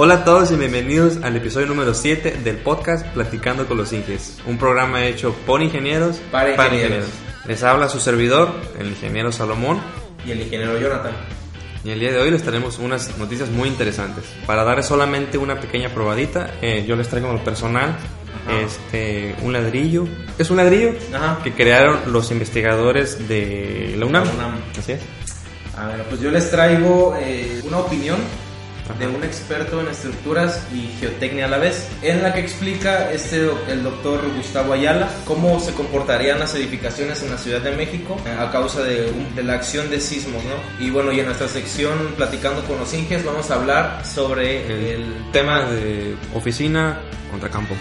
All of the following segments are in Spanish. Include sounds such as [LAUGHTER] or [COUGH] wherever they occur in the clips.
Hola a todos y bienvenidos al episodio número 7 del podcast Platicando con los Inges, un programa hecho por ingenieros Para ingenieros. Les habla su servidor, el ingeniero Salomón, Y el ingeniero Jonathan. y el día de hoy les traemos unas noticias muy interesantes. Para darles solamente una pequeña probadita, eh, yo les traigo en lo personal Ajá. este, un ladrillo. Es un ladrillo Ajá. que crearon los investigadores de la UNAM. La UNAM. Así es. A ver, pues yo les traigo eh, una opinión Ajá. de un experto en estructuras y geotecnia a la vez, en la que explica este, el doctor Gustavo Ayala cómo se comportarían las edificaciones en la Ciudad de México eh, a causa de, un- de la acción de sismos, ¿no? Y bueno, y en nuestra sección Platicando con los Inges vamos a hablar sobre El, el tema de oficina contra campo.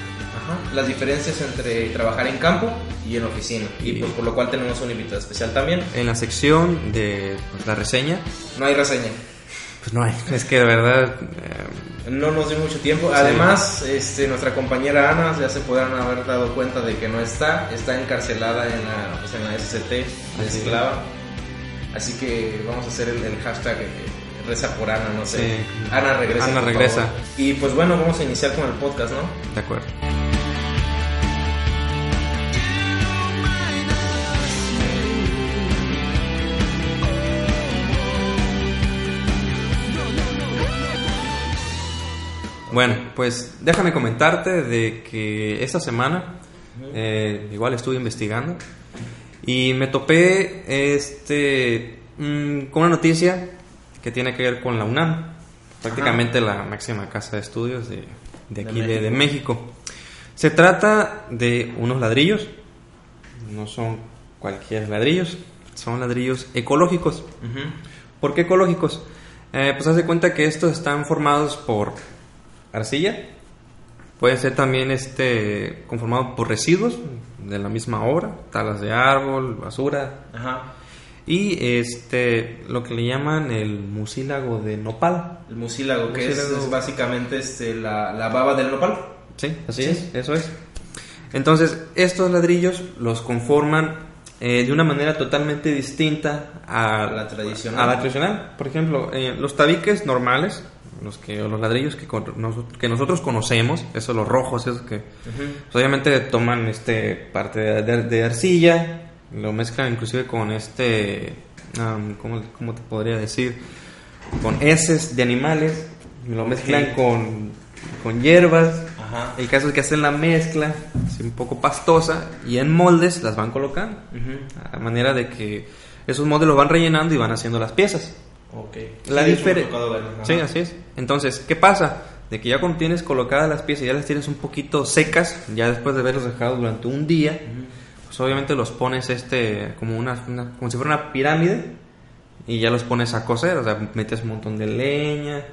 Las diferencias entre trabajar en campo y en oficina. Y, Y- pues, por lo cual tenemos un invitado especial también. En la sección de pues, la reseña, No hay reseña. Pues no hay. [LAUGHS] Es que de verdad. eh, No nos dio mucho tiempo. Además, este, nuestra compañera Ana ya se podrán haber dado cuenta de que no está. Está encarcelada en la, pues, en la SCT de Así es. esclava. Así que vamos a hacer el, el hashtag eh, reza por Ana, no sé. Sí. Ana regresa. Ana regresa. favor. Y pues bueno, vamos a iniciar con el podcast, ¿no? de acuerdo. Bueno, pues déjame comentarte de que esta semana eh, igual estuve investigando y me topé este mm, con una noticia que tiene que ver con la UNAM, prácticamente la máxima casa de estudios de, de De aquí de, de México. Se trata de unos ladrillos, no son cualquier ladrillos, son ladrillos ecológicos. ¿Por qué ecológicos? Eh, pues haz de cuenta que estos están formados por arcilla, pueden ser también este, conformados por residuos de la misma obra, talas de árbol, basura, Ajá. y este, lo que le llaman el mucílago de nopal. El mucílago, que es, es básicamente este, la, la baba del nopal. Sí, así Sí. es, eso es. Entonces, estos ladrillos los conforman eh, de una manera totalmente distinta a A la tradicional. A la tradicional. Por ejemplo, eh, los tabiques normales, los que los ladrillos que, que nosotros conocemos, esos los rojos, esos que Ujú. pues, obviamente toman este parte de, de- de arcilla, lo mezclan inclusive con este, am, ¿cómo, cómo te podría decir? Con heces de animales, lo mezclan Ok. con, con hierbas. Ajá. El caso es que hacen la mezcla, así un poco pastosa, y en moldes las van colocando. Ujú. A manera de que esos moldes los van rellenando y van haciendo las piezas. Ok. La Sí, diferencia. Sí, así es. Entonces, ¿qué pasa? De que ya cuando tienes colocadas las piezas, ya las tienes un poquito secas, ya después de haberlos dejado durante un día, pues obviamente los pones este como una, una- como si fuera una pirámide y ya los pones a cocer, o sea, metes un montón de leña.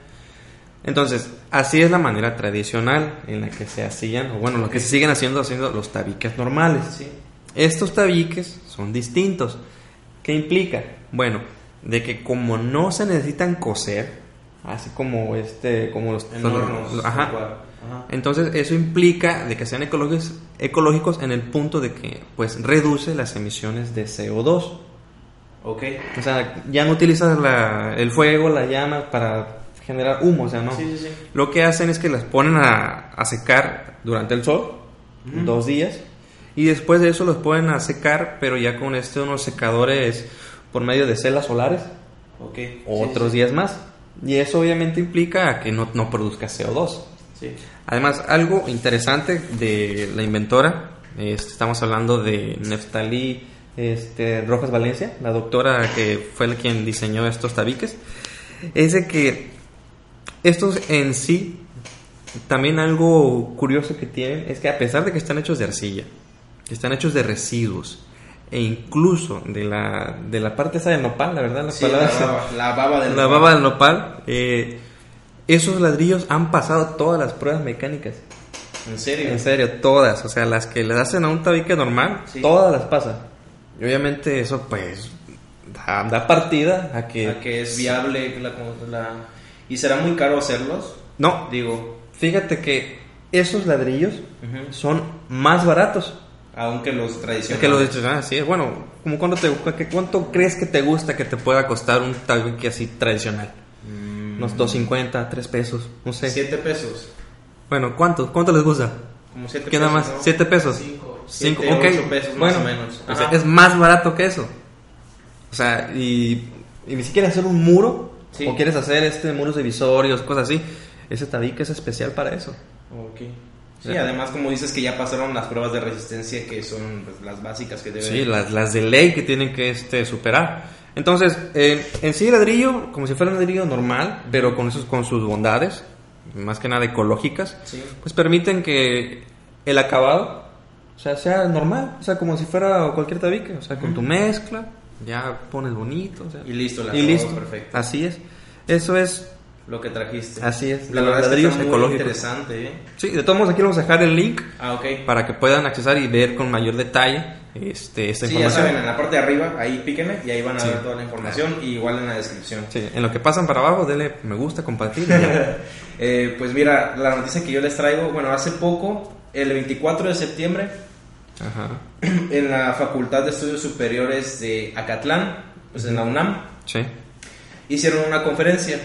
Entonces, así es la manera tradicional en la que se hacían, o bueno, lo que se siguen haciendo haciendo los tabiques normales. Sí. Estos tabiques son distintos. ¿Qué implica? Bueno, de que como no se necesitan coser, así como este, como los, En los- hornos, los- ajá. Ajá. Entonces eso implica de que sean ecológicos, ecológicos en el punto de que pues reduce las emisiones de CO2. Ok. O sea, ya no utilizas la- el fuego, la llama para generar humo, o sea, no. Sí, sí, sí. Lo que hacen es que las ponen a, a secar durante el sol, Ujú. dos días, y después de eso los ponen a secar, pero ya con este unos secadores por medio de celas solares, Ok. otros sí, días más. Y eso obviamente implica que no, no produzca CO2. Sí. Además, algo interesante de la inventora, este, estamos hablando de Neftalí este, Rojas Valencia, la doctora que fue la quien diseñó estos tabiques, es de que estos en sí, también algo curioso que tienen es que a pesar de que están hechos de arcilla, que están hechos de residuos, e incluso de la, de la parte esa del nopal, la verdad, la Sí, la baba, la baba del [LAUGHS] la nopal. baba del nopal, eh, esos ladrillos han pasado todas las pruebas mecánicas. ¿En serio? En serio, todas. O sea, las que le hacen a un tabique normal, Sí. todas las pasan. Y obviamente eso pues da, da partida a que... A que es viable la, la- ¿Y será muy caro hacerlos? No, Digo, fíjate que esos ladrillos Ujú. son más baratos aunque los tradicionales. que los ah, sí, bueno, como cuánto te, cuánto crees que te gusta que te pueda costar un tabique así tradicional? Mm, Unos 2.50, 3 pesos, no sé. 7 pesos. Bueno, ¿cuánto? ¿Cuánto les gusta? Como 7 ¿Qué pesos. nada más? ¿no? ¿7 pesos? 5, Cinco, 7, ok. 8 pesos Bueno, más o menos. o sea, es más barato que eso. O sea, y, y si quieres hacer un muro, Sí. o quieres hacer este muros divisorios, cosas así, ese tabique es especial para eso. Ok. Sí, además como dices que ya pasaron las pruebas de resistencia que son pues, las básicas que deben... Sí, las, las de ley que tienen que este, superar. Entonces, eh, en sí ladrillo, como si fuera un ladrillo normal, pero con, esos, con sus bondades, más que nada ecológicas, Sí. pues permiten que el acabado, o sea, sea normal, o sea, como si fuera cualquier tabique, o sea, con tu mezcla, ya pones bonito, o sea, Y listo, la y listo. perfecto. Así es. Eso es, Lo que trajiste. así es, La los verdad es que está muy ecológicos. interesante, ¿eh? Sí, de todos modos aquí vamos a dejar el link Ah, ok. para que puedan accesar y ver con mayor detalle este, esta Sí, ya información. saben, en la parte de arriba, ahí píquenle y ahí van a Sí. ver toda la información y igual en la descripción. Sí, en lo que pasan para abajo, denle me gusta, compartir. ya. [LAUGHS] Eh, pues mira, la noticia que yo les traigo, bueno, hace poco, el 24 de septiembre, Ajá. [CLEARS THROAT] en la Facultad de Estudios Superiores de Acatlán, pues en la UNAM, Sí. hicieron una conferencia.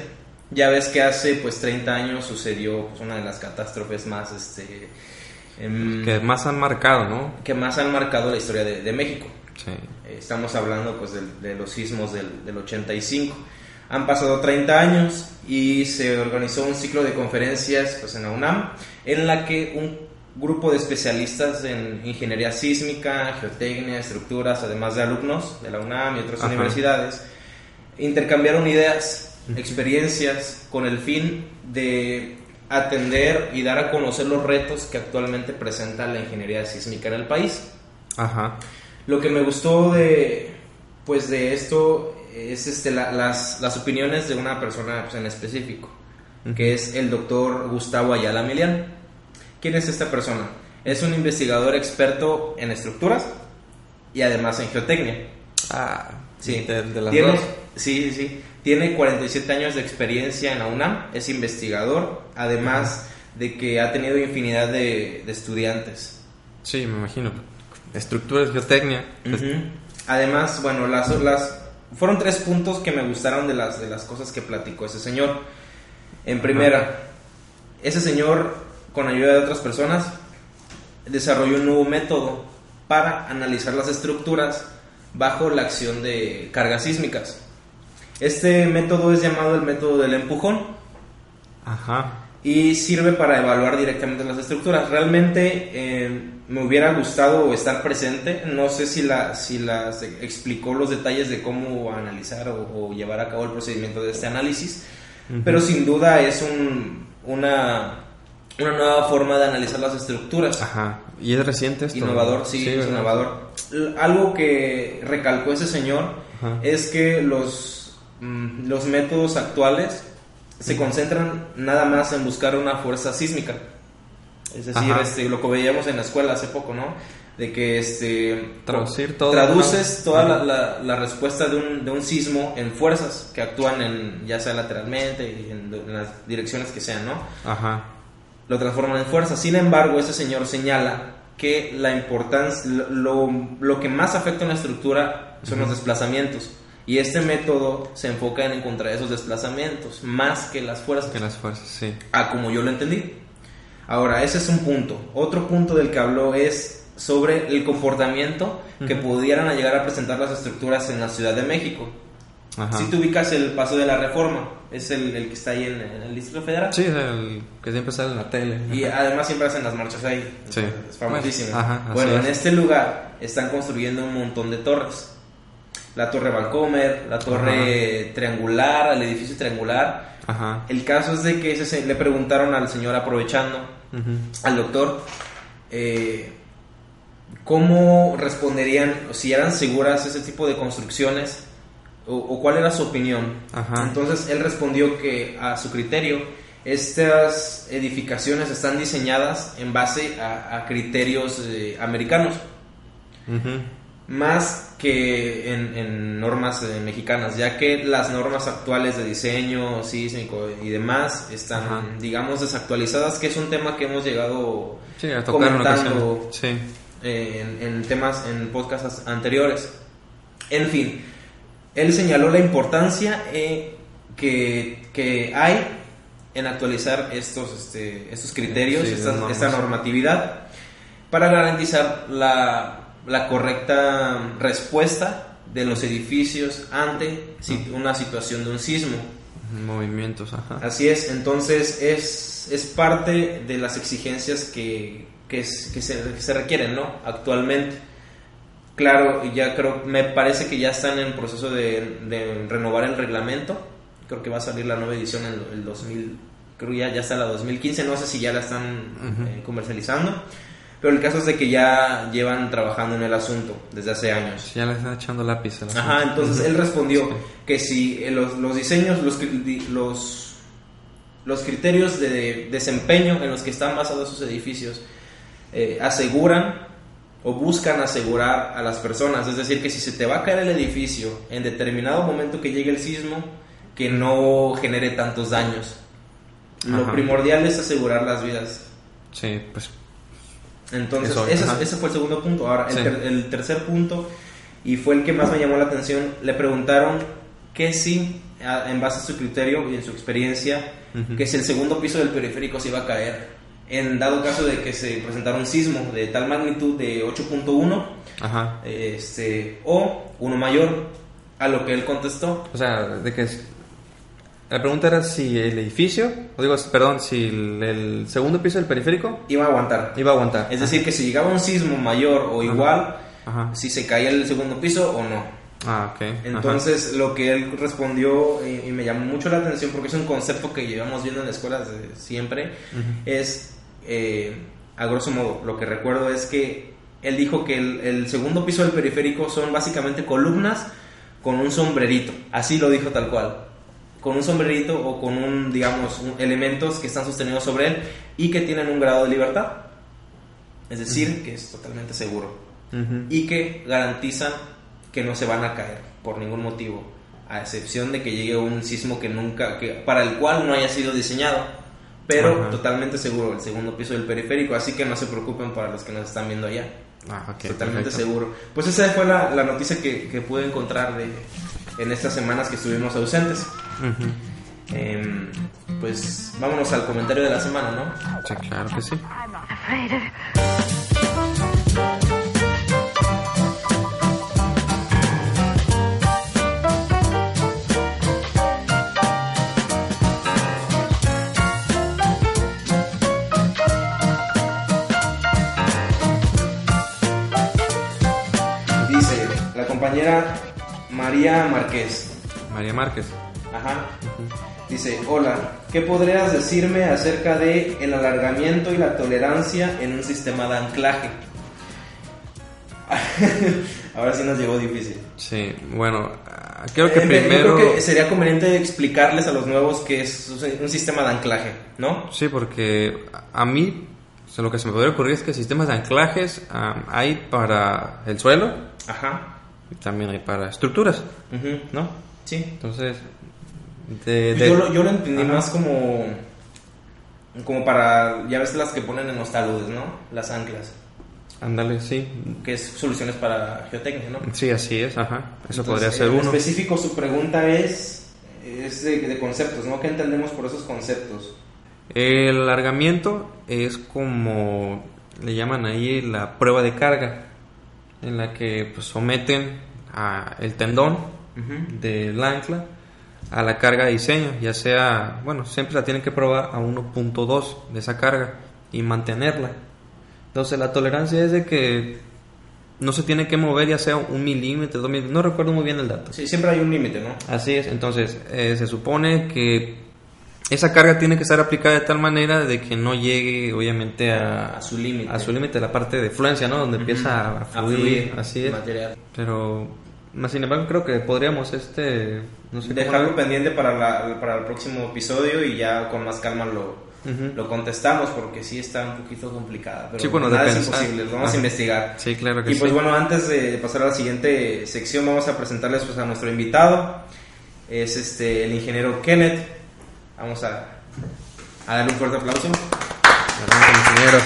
Ya ves que hace pues 30 años sucedió pues, una de las catástrofes más este em, Que más han marcado, ¿no? que más han marcado la historia de, de México. Sí. Eh, Estamos hablando pues del- de, los sismos del, del 85. Han pasado 30 años y se organizó un ciclo de conferencias pues en la UNAM en la que un grupo de especialistas en ingeniería sísmica, geotecnia, estructuras, además de alumnos de la UNAM y otras Ajá. universidades, intercambiaron ideas, experiencias con el fin de atender y dar a conocer los retos que actualmente presenta la ingeniería sísmica en el país. Ajá. Lo que me gustó de, pues de esto es este, la- las, las opiniones de una persona pues, en específico, que es el doctor Gustavo Ayala Milian. ¿Quién es esta persona? Es un investigador experto en estructuras y además en geotecnia. Ah, Sí, de, de las tiene, dos. sí, sí, sí. Tiene 47 años de experiencia en la UNAM, es investigador, además de que ha tenido infinidad de, de estudiantes. Sí, me imagino. Estructuras, geotecnia. pues, Ujú. Además, bueno, las, las fueron tres puntos que me gustaron de las, de las cosas que platicó ese señor. En primera, ese señor, con ayuda de otras personas, desarrolló un nuevo método para analizar las estructuras bajo la acción de cargas sísmicas. Este método es llamado el método del empujón Ajá. y sirve para evaluar directamente las estructuras. Realmente eh, me hubiera gustado estar presente, no sé si, la, si las explicó los detalles de cómo analizar o, o llevar a cabo el procedimiento de este análisis, Ujú. pero sin duda es un, una, una nueva forma de analizar las estructuras. Ajá. ¿Y es reciente esto? Innovador, sí, es ¿verdad? innovador. Algo que recalcó ese señor Ajá. es que los, los métodos actuales se concentran nada más en buscar una fuerza sísmica. Es decir, Ajá. este, lo que veíamos en la escuela hace poco, ¿no? De que este, Traducir todo. traduces toda la, la- la respuesta de un, de un sismo en fuerzas que actúan en, ya sea lateralmente y en, en las direcciones que sean, ¿no? Ajá. lo transforman en fuerza. Sin embargo, ese señor señala que la importancia, lo, lo que más afecta a una estructura son los desplazamientos. Y este método se enfoca en encontrar esos desplazamientos más que las fuerzas, Que las fuerzas, sí. a como yo lo entendí. Ahora, ese es un punto. Otro punto del que habló es sobre el comportamiento que Ujú. pudieran llegar a presentar las estructuras en la Ciudad de México. Ajá. Si tú ubicas el paso de la reforma, es el, el que está ahí en, en el Distrito Federal. Sí, es el que siempre sale en la tele. Y además siempre hacen las marchas ahí. Sí. Es famosísimo. Ajá, bueno, es. en este lugar están construyendo un montón de torres. La torre Vancomer, la torre triangular, el edificio triangular. Ajá. El caso es de que ese se- le preguntaron al señor aprovechando, Ujú. al doctor, eh, cómo responderían, si eran seguras ese tipo de construcciones, o, o cuál era su opinión. Ajá. Entonces él respondió que a su criterio, estas edificaciones están diseñadas en base a, a criterios eh, americanos, Ujú. Más que en, en normas eh, mexicanas, ya que las normas actuales de diseño sísmico y demás están, Ajá. digamos, desactualizadas, que es un tema que hemos llegado Sí, a tocar en comentando. Sí. eh, en, en temas, en podcasts anteriores. En fin, él señaló la importancia eh, que, que hay en actualizar estos, este, estos criterios, Sí, esta, esta normatividad, para garantizar la, la correcta respuesta de los edificios ante una situación de un sismo. Movimientos, ajá. Así es, entonces es, es parte de las exigencias que, que, es- que se, que se requieren ¿no? actualmente. Claro, ya creo, me parece que ya están en proceso de, de renovar el reglamento. Creo que va a salir la nueva edición en el 2000, creo ya, ya está la 2015, no sé si ya la están eh, comercializando. Pero el caso es de que ya llevan trabajando en el asunto desde hace años. Ya le está echando lápiz a la Ajá, entonces él respondió Sí. que si eh, los, los diseños, los, los, los criterios de desempeño en los que están basados sus edificios eh, aseguran o buscan asegurar a las personas, es decir, que si se te va a caer el edificio en determinado momento que llegue el sismo, que no genere tantos daños. Lo Ajá. primordial es asegurar las vidas Sí, pues entonces, Eso, ese, fue el segundo punto. Ahora, el, ter- el tercer punto, y fue el que más me llamó la atención, le preguntaron que si, a- en base a su criterio y en su experiencia, que si el segundo piso del periférico se iba a caer, en dado caso de que se presentara un sismo de tal magnitud de 8.1, Ajá. este, o uno mayor, a lo que él contestó, O sea, de que es- la pregunta era si el edificio, o digo, perdón, si el, el segundo piso del periférico iba a aguantar. iba a aguantar. Es decir, que si llegaba un sismo mayor o Ajá. igual, Ajá. si se caía el segundo piso o no. Ah, ok. Ajá. Entonces, lo que él respondió y, y me llamó mucho la atención porque es un concepto que llevamos viendo en la escuela desde siempre, Ujú. es, eh, a grosso modo, lo que recuerdo es que él dijo que el, el segundo piso del periférico son básicamente columnas con un sombrerito, así lo dijo tal cual, con un sombrerito o con un, digamos, un- elementos que están sostenidos sobre él y que tienen un grado de libertad, es decir, que es totalmente seguro Ujú. y que garantizan que no se van a caer por ningún motivo, a excepción de que llegue un sismo que nunca, que, para el cual no haya sido diseñado, pero totalmente seguro el segundo piso del periférico, así que no se preocupen para los que nos están viendo allá, Ah, ok, totalmente perfecto. seguro. Pues esa fue la, la noticia que, que pude encontrar de, en estas semanas que estuvimos ausentes. Em, pues vámonos al comentario de la semana, ¿no? Sí, claro que sí. Dice la compañera María Márquez. María Márquez. Ajá. Dice, hola, ¿qué podrías decirme acerca de el alargamiento y la tolerancia en un sistema de anclaje? [LAUGHS] Ahora sí nos llegó difícil. Sí, bueno, creo que Eh, yo primero... creo que sería conveniente explicarles a los nuevos que es un sistema de anclaje, ¿no? Sí, porque a mí o sea, lo que se me podría ocurrir es que sistemas de anclajes hay para el suelo Ajá. y también hay para estructuras. ¿no? Sí. Entonces, de, de- Yo, lo, yo lo entendí Ajá. más como como para, ya ves las que ponen en los taludes, ¿no? Las anclas, ándale, sí. que es soluciones para geotecnia, ¿no? Sí, así es, ajá. Eso Entonces, podría ser en uno. específico, su pregunta es, es de, de conceptos, ¿no? ¿Qué entendemos por esos conceptos? El alargamiento es como le llaman ahí la prueba de carga, en la que pues, someten a el tendón del ancla a la carga de diseño, ya sea, bueno, siempre la tienen que probar a 1.2 de esa carga y mantenerla. Entonces la tolerancia es de que no se tiene que mover ya sea un milímetro, dos milímetros, no recuerdo muy bien el dato. Sí, siempre hay un límite, ¿no? Así es, entonces eh, se supone que esa carga tiene que estar aplicada de tal manera de que no llegue obviamente a, A su límite. a su límite la parte de fluencia, ¿no? Donde empieza a A fluir, fluir así es. material. Pero más sin embargo creo que podríamos este no sé cómo Dejarlo pendiente para, la- para el próximo episodio y ya con más calma lo, lo contestamos porque sí está un poquito complicada. Pero Sí, bueno, nada es imposible, lo vamos a investigar. Sí, claro que Y pues sí. bueno, antes de pasar a la siguiente sección, vamos a presentarles pues, a nuestro invitado. Es este el ingeniero Kenneth. Vamos a, a darle un fuerte aplauso. Adelante, ingeniero.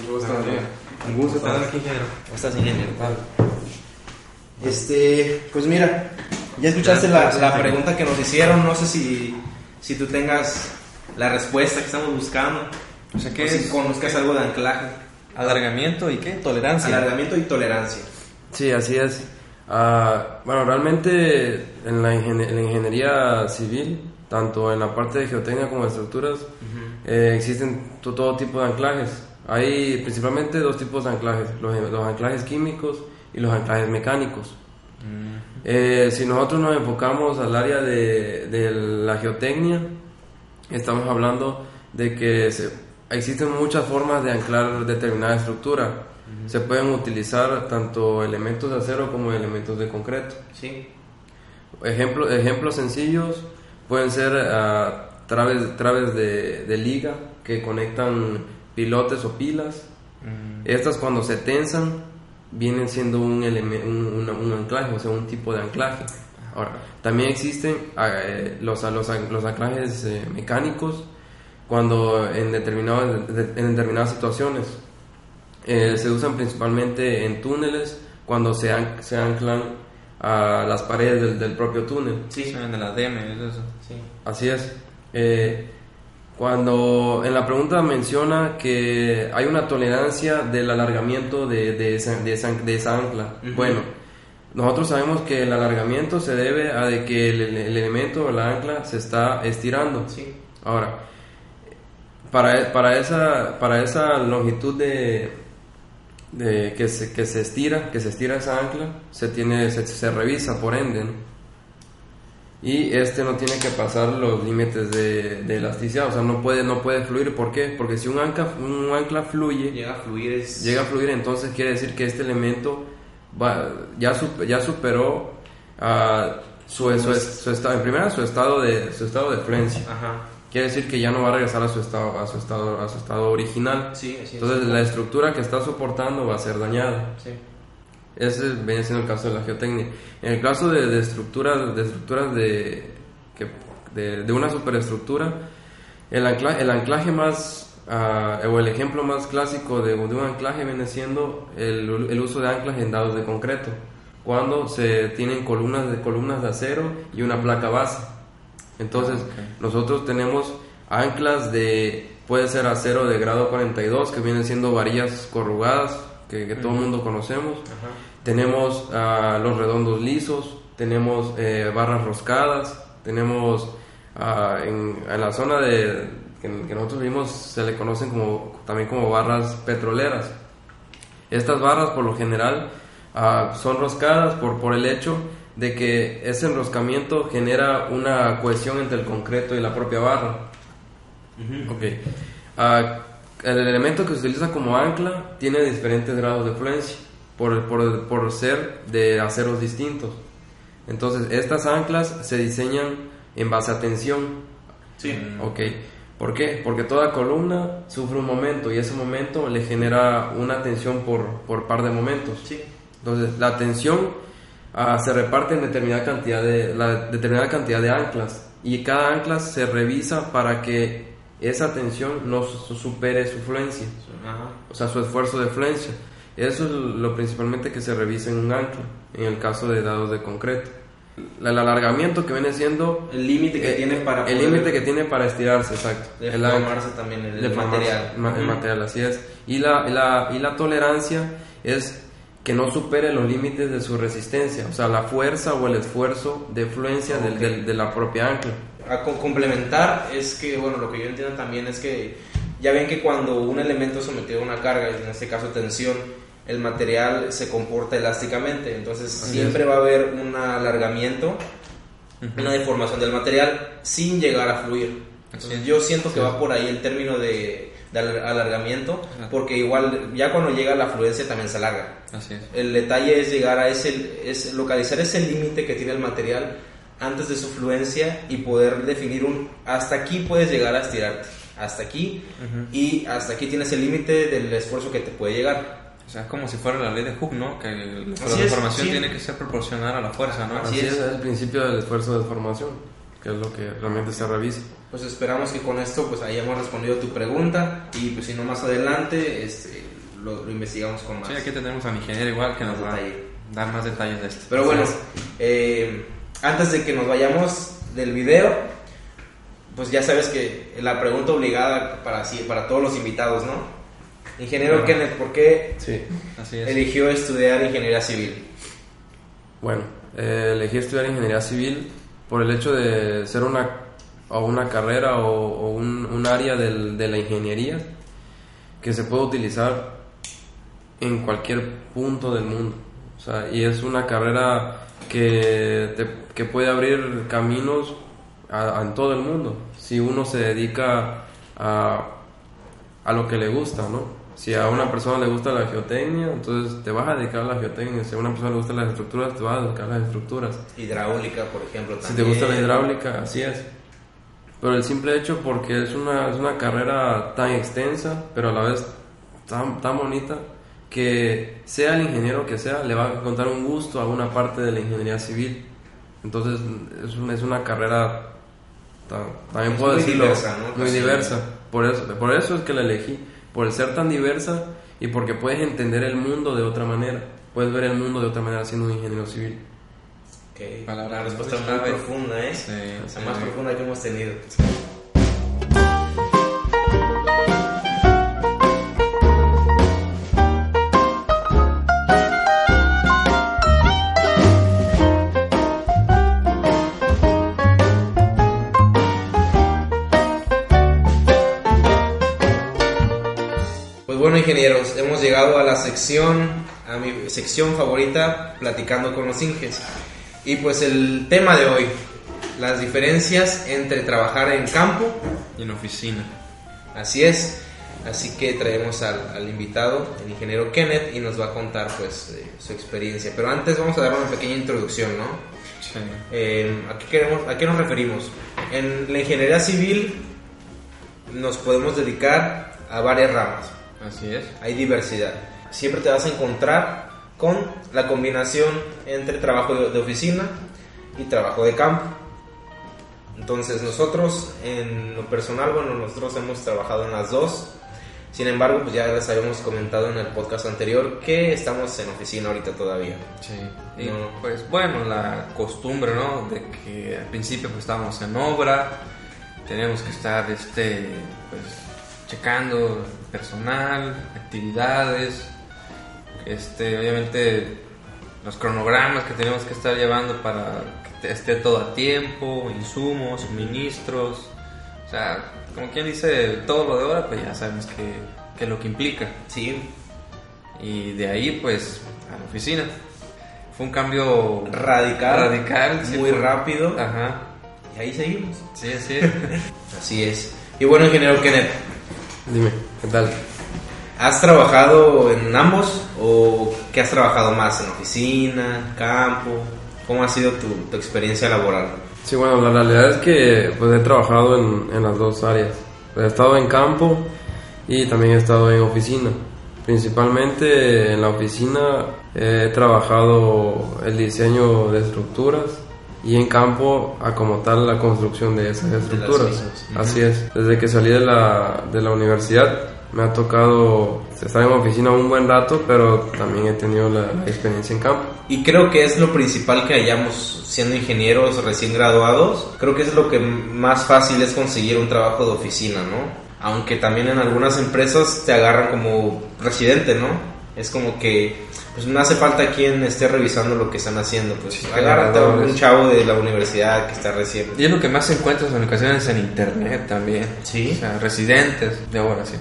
Un gusto. Un gusto estar aquí, ingeniero. ¿Cómo estás, ingeniero? Este, pues mira, Ya escuchaste la, la pregunta que nos hicieron, no sé si, si tú tengas la respuesta que estamos buscando. O sea, ¿qué o si es? conozcas algo de anclaje, Alargamiento y qué? Tolerancia. alargamiento y tolerancia. Sí, así es. Ah, bueno, realmente en la, en la ingeniería civil, tanto en la parte de geotecnia como de estructuras, eh, existen to- todo tipo de anclajes. Hay principalmente dos tipos de anclajes, los, los anclajes químicos y los anclajes mecánicos. Eh, si nosotros nos enfocamos al área de, de la geotecnia, estamos hablando de que se- existen muchas formas de anclar determinada estructura. Se pueden utilizar tanto elementos de acero como elementos de concreto. Sí. Ejemplo- ejemplos sencillos pueden ser ah, traves, traves de, de liga que conectan pilotes o pilas. Estas cuando se tensan vienen siendo un, un, una- un anclaje, o sea, un tipo de anclaje. Ahora, también existen ah, eh, los, los, los anclajes eh, mecánicos cuando en, determinados, en determinadas situaciones eh, se usan principalmente en túneles cuando se, an- se anclan a las paredes del, del propio túnel. Sí. Sí, de la DM, es eso. Sí. Así es. Cuando en la pregunta menciona que hay una tolerancia del alargamiento de, de, esa, de esa- de esa ancla. Ujú. Bueno, nosotros sabemos que el alargamiento se debe a de que el, el elemento o la ancla se está estirando. Sí. Ahora, para, para, esa, para esa longitud de, de que, se, que se estira, que se estira esa ancla, se, tiene, se, se revisa por ende. ¿no? Y este no tiene que pasar los límites de, de elasticidad, o sea, no puede, no puede fluir. ¿Por qué? Porque si un ancla, un ancla fluye, Llega a fluir es... llega a fluir, entonces quiere decir que este elemento va- ya, ya superó ah, su, su, su estado, en primera su estado de, su estado de fluencia. Ajá. Quiere decir que ya no va a regresar a su estado, a su estado, a su estado original. Sí, así es. Entonces la estructura que está soportando va a ser dañada. Sí. Ese viene siendo el caso de la geotecnia. En el caso de, de estructuras, de estructuras de, que- de, de una superestructura, el, ancla- el anclaje más, ah, o el ejemplo más clásico de, de un anclaje viene siendo el, el uso de anclas en dados de concreto, cuando se tienen columnas de, columnas de acero y una placa base. Entonces, nosotros tenemos anclas de, puede ser acero de grado 42, que vienen siendo varillas corrugadas, que, que todo el mundo conocemos. Ajá. Tenemos ah, los redondos lisos, tenemos eh, barras roscadas, tenemos ah, en, en la zona de que, que nosotros vimos se le conocen como también como barras petroleras. Estas barras por lo general ah, son roscadas por, por el hecho de que ese enroscamiento genera una cohesión entre el concreto y la propia barra. Ok. El elemento que se utiliza como ancla tiene diferentes grados de fluencia por, por, por ser de aceros distintos. Entonces, estas anclas se diseñan en base a tensión. Sí. Ok. ¿Por qué? Porque toda columna sufre un momento y ese momento le genera una tensión por, por par de momentos. Sí. Entonces, la tensión ah, se reparte en determinada cantidad de la determinada cantidad de anclas y cada ancla se revisa para que esa tensión no su- supere su fluencia, Ajá. o sea, su esfuerzo de fluencia. Eso es lo principalmente que se revisa en un ancla, en el caso de dados de concreto. El alargamiento que viene siendo El límite que eh, tiene para el límite que tiene para estirarse, exacto. El deformarse también el, el material. ma- el material, así es. Y la, la, y la tolerancia es que no supere los límites de su resistencia, o sea, la fuerza o el esfuerzo de fluencia del- Ok. del- de la propia ancla. A co- complementar es que, bueno, lo que yo entiendo también es que ya ven que cuando un elemento es sometido a una carga, en este caso tensión, el material se comporta elásticamente, entonces Así siempre va a haber un alargamiento, una deformación del material sin llegar a fluir. Entonces yo siento que Sí. va por ahí el término de, de alar- alargamiento, Ajá. porque igual ya cuando llega la fluencia también se alarga. Así es. El detalle es llegar a ese, es localizar ese límite que tiene el material antes de su fluencia y poder definir un hasta aquí puedes llegar a estirarte, hasta aquí y hasta aquí tienes el límite del esfuerzo que te puede llegar. O sea, es como si fuera la ley de Hooke, ¿no? Que la deformación sí. tiene que ser proporcional a la fuerza, ¿no? Así Así es. es. el principio del esfuerzo de formación, que es lo que realmente se revisa. Pues esperamos que con esto pues hayamos respondido tu pregunta y pues si no más adelante este, lo, lo investigamos con más. Sí, aquí tenemos a mi ingeniero igual que nos va a dar más detalles de esto. Pero bueno, eh, antes de que nos vayamos del video, pues ya sabes que la pregunta obligada para, para todos los invitados, ¿no? Ingeniero Ajá. Kenneth, ¿por qué Sí. Así es. eligió estudiar ingeniería civil? Bueno, eh, elegí estudiar ingeniería civil por el hecho de ser una, o una carrera o, o un, un área del- de la ingeniería que se puede utilizar en cualquier punto del mundo. O sea, y es una carrera que, te- que puede abrir caminos a- a- en todo el mundo si uno se dedica a, a lo que le gusta, ¿no? Si a una persona le gusta la geotecnia, entonces te vas a dedicar a la geotecnia. Si a una persona le gustan las estructuras, te vas a dedicar a las estructuras. Hidráulica, por ejemplo, Si te también. gusta la hidráulica, así es. Pero el simple hecho, porque es una, es una carrera tan extensa, pero a la vez tan, tan bonita, que sea el ingeniero que sea, le va a contar un gusto a una parte de la ingeniería civil. Entonces, es una, es una carrera, ta- también Es puedo muy decirlo, diversa, ¿no? muy Casi. diversa. Por eso, por eso es que la elegí, por el ser tan diversa y porque puedes entender el mundo de otra manera. Puedes ver el mundo de otra manera siendo un ingeniero civil. Ok, Palabra Una respuesta muy profunda, ¿eh? Sí, La sí. más profunda que hemos tenido. Ingenieros, hemos llegado a la sección, a mi sección favorita, platicando con los inges. Y pues el tema de hoy, las diferencias entre trabajar en campo, Y en oficina. así es. Así que traemos al, al invitado, el ingeniero Kenneth, y nos va a contar pues eh, su experiencia. Pero antes vamos a dar una pequeña introducción, ¿no? Sí. Eh, ¿a, qué queremos, ¿A qué nos referimos? En la ingeniería civil nos podemos dedicar a varias ramas. Así es. hay diversidad. Siempre te vas a encontrar con la combinación entre trabajo de, oficina y trabajo de campo. Entonces nosotros en lo personal, bueno, nosotros hemos trabajado en las dos. Sin embargo, pues ya les habíamos comentado en el podcast anterior que estamos en oficina ahorita todavía. Sí. Y No. pues bueno, la costumbre, ¿no? De que al principio pues estábamos en obra, teníamos que estar, este, pues, checando personal, actividades, este, obviamente los cronogramas que teníamos que estar llevando para que esté todo a tiempo, insumos, suministros, o sea, como quien dice, todo lo de obra, pues ya sabemos que, que lo que implica. Sí, Y de ahí, pues, a la oficina. Fue un cambio radical, radical, muy rápido. Ajá. Y ahí seguimos. Sí, sí. [LAUGHS] Así es. Y bueno, ingeniero Kenneth, Dime, ¿qué tal? ¿Has trabajado en ambos o qué has trabajado más? ¿En oficina, campo? ¿Cómo ha sido tu, tu experiencia laboral? Sí, bueno, la realidad es que pues he trabajado en, en las dos áreas. He estado en campo y también he estado en oficina. Principalmente en la oficina he trabajado el diseño de estructuras y en campo a como tal la construcción de esas estructuras. Así es. Desde que salí de la, de la universidad me ha tocado estar en oficina un buen rato, pero también he tenido la- la experiencia en campo. Y creo que es lo principal que hayamos siendo ingenieros recién graduados. Creo que es lo que más fácil es conseguir un trabajo de oficina, ¿no? Aunque también en algunas empresas te agarran como residente, ¿no? Es como que pues no hace falta quien esté revisando lo que están haciendo, pues Sí, agárrate a un chavo de la universidad que está recién. Y es lo que más encuentras en ocasiones en internet también. Sí. O sea, residentes de ahora, sí.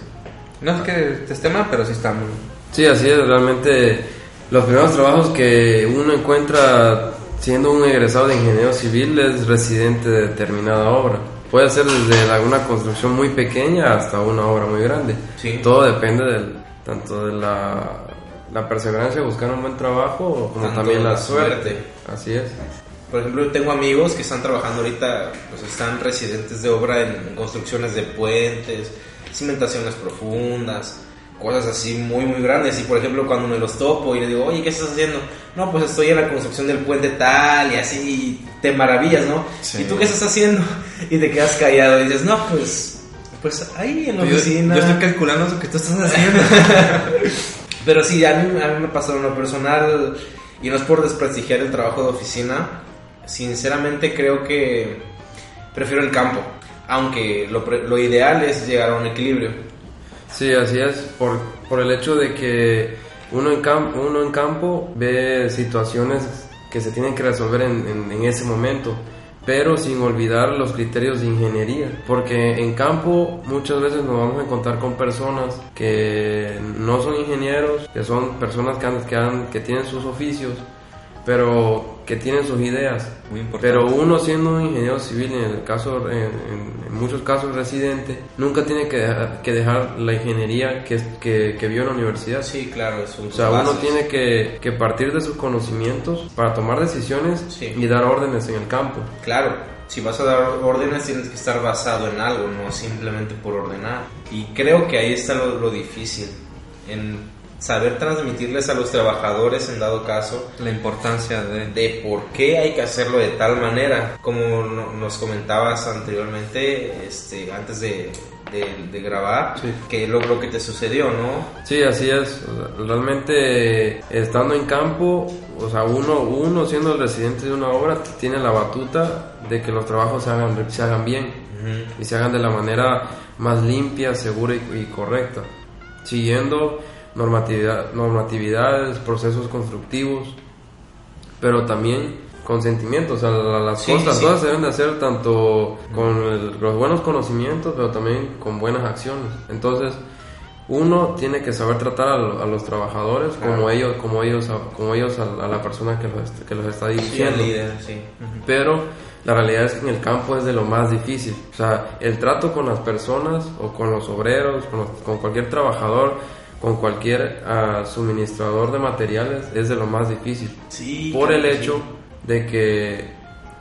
No es que te esté mal, pero sí está muy... Sí, así es, realmente los primeros trabajos que uno encuentra siendo un egresado de ingeniero civil es residente de determinada obra. Puede ser desde alguna construcción muy pequeña hasta una obra muy grande. Sí. Todo depende del, tanto de la, la perseverancia buscar un buen trabajo como Tanto también la, la suerte. suerte. Así es. Por ejemplo, yo tengo amigos que están trabajando ahorita, pues están residentes de obra en construcciones de puentes, cimentaciones profundas, cosas así muy, muy grandes. Y por ejemplo, cuando me los topo y le digo, oye, ¿qué estás haciendo? No, pues estoy en la construcción del puente tal y así, y te maravillas, ¿no? Sí. ¿Y tú qué estás haciendo? [LAUGHS] Y te quedas callado y dices, no, pues, pues ahí en la Yo, oficina. yo estoy calculando lo que tú estás haciendo. [LAUGHS] Pero sí, a mí, a mí me pasó en lo personal, y no es por desprestigiar el trabajo de oficina, sinceramente creo que prefiero el campo, aunque lo, lo ideal es llegar a un equilibrio. Sí, así es, por, por el hecho de que uno en, cam- uno en campo ve situaciones que se tienen que resolver en, en- en ese momento, pero sin olvidar los criterios de ingeniería, porque en campo muchas veces nos vamos a encontrar con personas que no son ingenieros, que son personas que, han- que, han- que tienen sus oficios, pero que tienen sus ideas. Muy importante. Pero uno siendo un ingeniero civil, en el caso, en, en- muchos casos residente, nunca tiene que dejar, que dejar la ingeniería que, que, que vio en la universidad. Sí, claro, es un O sea, uno tiene que, que partir de sus conocimientos para tomar decisiones Sí. y dar órdenes en el campo. Claro, si vas a dar órdenes tienes que estar basado en algo, no simplemente por ordenar. Y creo que ahí está lo, lo difícil, en saber transmitirles a los trabajadores, en dado caso, La importancia de... de por qué hay que hacerlo de tal manera. Como no- nos comentabas anteriormente, este, antes de, de- de grabar, Sí. que lo, lo que te sucedió, ¿no? Sí, así es. Realmente estando en campo, o sea, uno, uno siendo el residente de una obra tiene la batuta de que los trabajos se hagan, se hagan bien y se hagan de la manera más limpia, segura y, y correcta, siguiendo normatividad, normatividades, procesos constructivos, pero también con sentimientos. O sea, la- las, Sí, cosas, sí. cosas se deben de hacer tanto con el- los buenos conocimientos, pero también con buenas acciones. Entonces, uno tiene que saber tratar a, lo- a los trabajadores como ellos, como ellos, a- como ellos a, a la persona que los, que los está Sí, el dirigiendo pero la realidad es que en el campo es de lo más difícil. O sea, el trato con las personas o con los obreros, con, los- con cualquier trabajador, con cualquier ah, suministrador de materiales es de lo más difícil. Sí, Por el hecho de que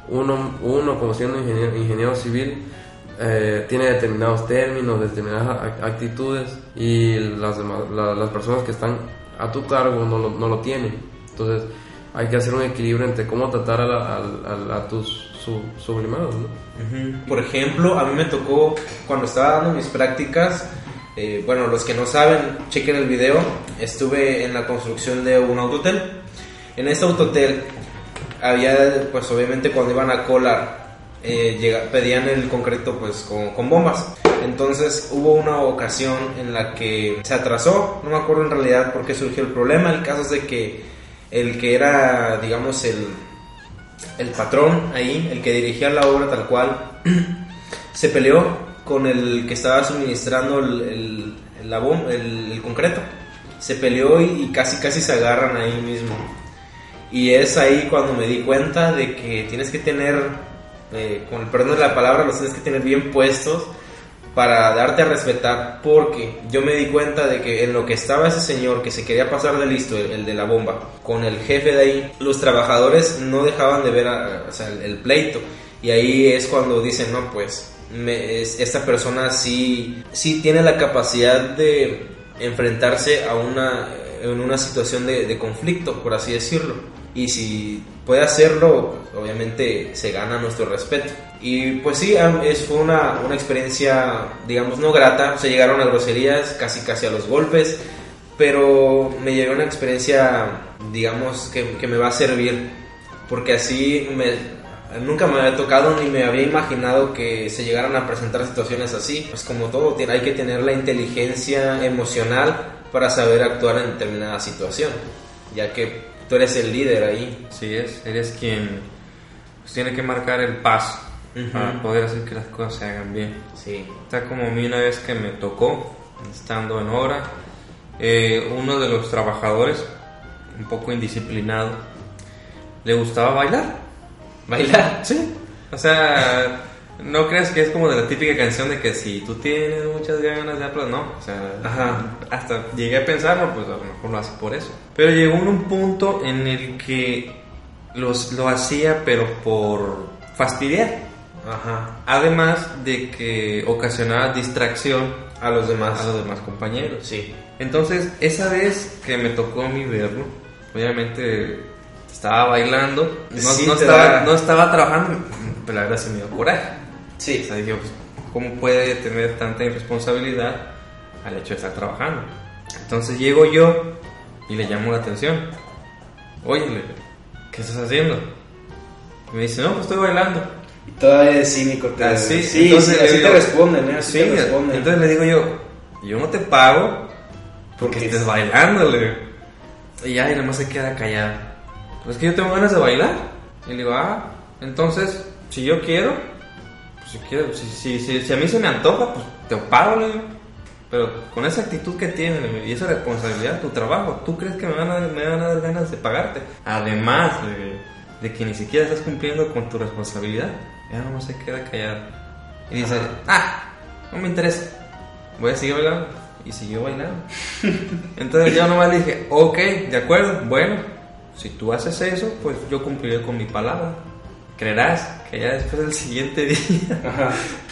uno, uno como siendo ingeniero, ingeniero civil, eh, tiene determinados términos, determinadas ac- actitudes y las, demás- la- las personas que están a tu cargo no lo, no lo tienen. Entonces hay que hacer un equilibrio entre cómo tratar a, la- a- a- a tus su- sublimados. Por ejemplo, a mí me tocó cuando estaba dando mis prácticas, eh, bueno, los que no saben, chequen el video, estuve en la construcción de un autotel. En este autotel había, pues obviamente cuando iban a colar, eh, llega- pedían el concreto pues con, con bombas. Entonces hubo una ocasión en la que se atrasó, no me acuerdo en realidad por qué surgió el problema, el caso es de que el que era, digamos, el, el patrón ahí, el que dirigía la obra tal cual, [CLEARS THROAT] se peleó con el que estaba suministrando el, el, la bom- el- el concreto. Se peleó y, casi casi se agarran ahí mismo. Y es ahí cuando me di cuenta de que tienes que tener, eh, con el perdón de la palabra, los tienes que tener bien puestos para darte a respetar, porque yo me di cuenta de que en lo que estaba ese señor que se quería pasar de listo, el, de la bomba, con el jefe de ahí, los trabajadores no dejaban de ver el pleito. Y ahí es cuando dicen, no, pues me- es- esta persona sí, sí tiene la capacidad de enfrentarse a una, en una situación de, de conflicto, por así decirlo. Y si puede hacerlo, obviamente se gana nuestro respeto. Y pues sí, es, fue una, una experiencia, digamos, no grata. Se llegaron a groserías, casi casi a los golpes. Pero me llevé una experiencia, digamos, que, que me va a servir. Porque así me, nunca me había tocado ni me había imaginado que se llegaran a presentar situaciones así. Pues como todo, hay que tener la inteligencia emocional para saber actuar en determinada situación. Ya que tú eres el líder ahí. Así es, eres quien pues, tiene que marcar el paso Ujú. para poder hacer que las cosas se hagan bien. Sí. Está como a mí una vez que me tocó, estando en obra, eh, uno de los trabajadores, un poco indisciplinado, le gustaba bailar. Bailar. [LAUGHS] Sí. O sea, no creas que es como de la típica canción de que si tú tienes muchas ganas de aplaudir, no. O sea, Ajá. hasta llegué a pensarlo, pues a lo mejor lo hace por eso. Pero llegó un punto en el que los, lo hacía, pero por fastidiar. Ajá. Además de que ocasionaba distracción A los demás. a los demás compañeros. Sí. Entonces, esa vez que me tocó a mí verlo, obviamente estaba bailando, no, Sí, no estaba, da- no estaba trabajando, pero la verdad se me dio coraje. Sí. O sea, dije, pues, ¿cómo puede tener tanta irresponsabilidad al hecho de estar trabajando? Entonces llego yo y le llamo la atención. Oye, ¿qué estás haciendo? Y me dice, no, pues estoy bailando. Y todavía es cínico. Te... Así, sí, entonces sí, así digo- te responden, ¿eh? Así Sí, te responden. entonces le digo yo, yo no te pago porque Porque estés es- bailándole. Y ya, y nomás se queda callado. Pues es que yo tengo ganas de bailar. Y le digo, ah, entonces, si yo quiero, pues si quiero, si, si, si, si a mí se me antoja, pues te pago, le digo. Pero con esa actitud que tienes y esa responsabilidad, tu trabajo, ¿tú crees que me van a, me van a dar ganas de pagarte? Además de, de que ni siquiera estás cumpliendo con tu responsabilidad, ya nomás se queda callado. Y dice, ah, no me interesa, voy a seguir bailando. Y siguió bailando. [LAUGHS] Entonces yo nomás le dije, ok, de acuerdo, bueno, si tú haces eso, pues yo cumpliré con mi palabra. Creerás que ya después del siguiente [LAUGHS] día Ajá.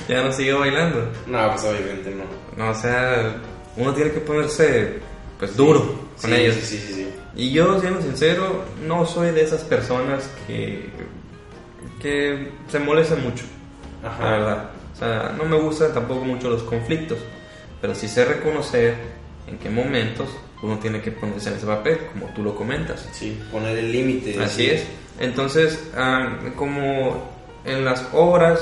ya no siguió bailando. No, pues obviamente no. No, o sea, uno tiene que ponerse pues duro con Sí, ellos. Sí, sí, sí, sí. Y yo, siendo sincero, no soy de esas personas que, que se molestan mucho, Ajá. la verdad. O sea, no me gustan tampoco mucho los conflictos, pero sí sé reconocer en qué momentos uno tiene que ponerse en ese papel, como tú lo comentas. Sí, poner el límite. Así sí. es. Entonces, ah, como en las obras,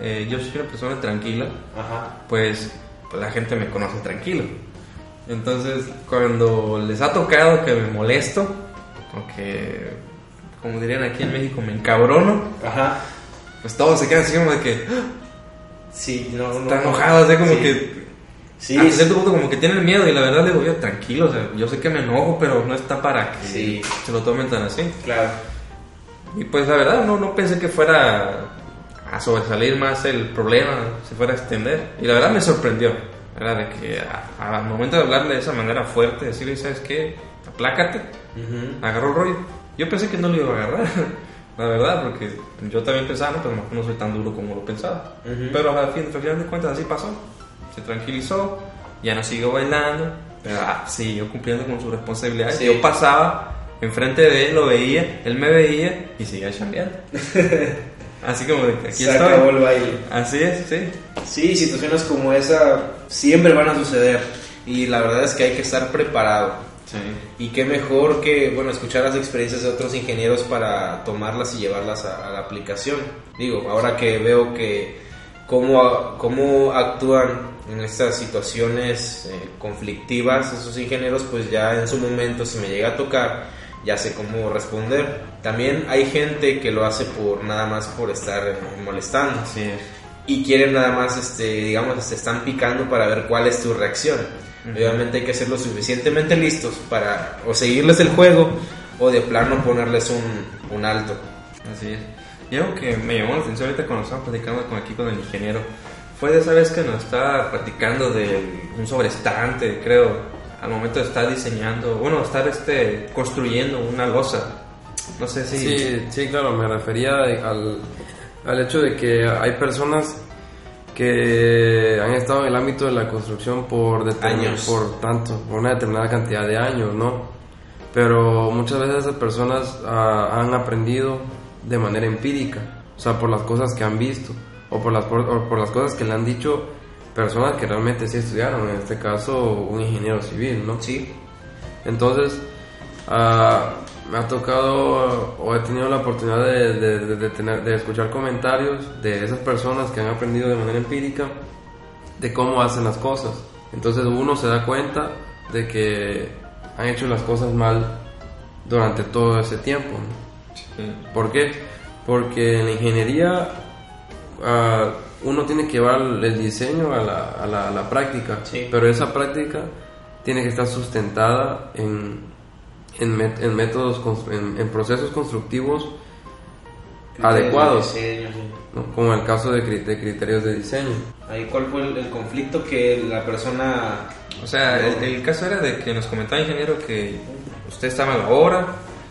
eh, yo soy una persona tranquila, Ajá. pues, pues la gente me conoce tranquilo. Entonces, cuando les ha tocado que me molesto, o que, como dirían aquí en México, me encabrono, Ajá. pues todos se quedan así como de que Sí, no, no. están enojados, así como Sí. que Sí, hasta cierto punto como que tienen miedo y la verdad le digo yo tranquilo, o sea, yo sé que me enojo, pero no está para que Sí. se lo tomen tan así. Claro. Y pues la verdad no, no pensé que fuera a sobresalir más el problema, se fuera a extender. Y la verdad me sorprendió, ¿verdad? De que al momento de hablarle de esa manera fuerte, decirle, ¿sabes qué? Aplácate, Ujú. agarró el rollo. Yo pensé que no lo iba a agarrar, [LAUGHS] la verdad, porque yo también pensaba, no, pues no, soy tan duro como lo pensaba. Ujú. Pero al fin, al final de cuentas así pasó. Se tranquilizó, ya no siguió bailando, pero ah, siguió cumpliendo con su responsabilidad. Sí. Yo pasaba enfrente de él, lo veía, él me veía y seguía chambeando. [LAUGHS] Así como de aquí Se estoy. acabó el baile. Así es, sí. Sí, situaciones como esa siempre van a suceder. Y la verdad es que hay que estar preparado. Sí. Y qué mejor que, bueno, escuchar las experiencias de otros ingenieros para tomarlas y llevarlas a, a la aplicación. Digo, ahora que veo que cómo, cómo actúan en estas situaciones eh, conflictivas esos ingenieros, pues ya en su momento, si me llega a tocar, ya sé cómo responder. También hay gente que lo hace por nada más por estar molestando es. y quieren nada más, este, digamos, se están picando para ver cuál es tu reacción. Obviamente hay que ser lo suficientemente listos para o seguirles el juego o de plano ponerles un, un alto. Así es. Y algo que me llamó la atención ahorita cuando estábamos platicando con aquí con el ingeniero fue de esa vez que nos estaba platicando de un sobreestante, creo, al momento de estar diseñando, bueno, estar este construyendo una losa. No sé si Sí, sí, claro, me refería al, al hecho de que hay personas que han estado en el ámbito de la construcción por, Años. por tanto, por una determinada cantidad de años, ¿no? Pero muchas veces esas personas ah, han aprendido de manera empírica, o sea, por las cosas que han visto, o por las, por, o por las cosas que le han dicho personas que realmente sí estudiaron, en este caso un ingeniero civil, ¿no? Sí, Entonces, ah, me ha tocado o he tenido la oportunidad de, de- de- de tener, de escuchar comentarios de esas personas que han aprendido de manera empírica de cómo hacen las cosas. Entonces uno se da cuenta de que han hecho las cosas mal durante todo ese tiempo. ¿no? Sí. ¿Por qué? Porque en la ingeniería ah, uno tiene que llevar el diseño a la, a la- a la práctica, Sí. pero esa práctica tiene que estar sustentada en, en, met- en métodos, en, en procesos constructivos adecuados, Diseño, sí. ¿no? como el caso de, cri- de criterios de diseño. Ahí, ¿cuál fue el, el conflicto que la persona... O sea, el, el caso era de que nos comentaba el ingeniero que usted estaba en la obra,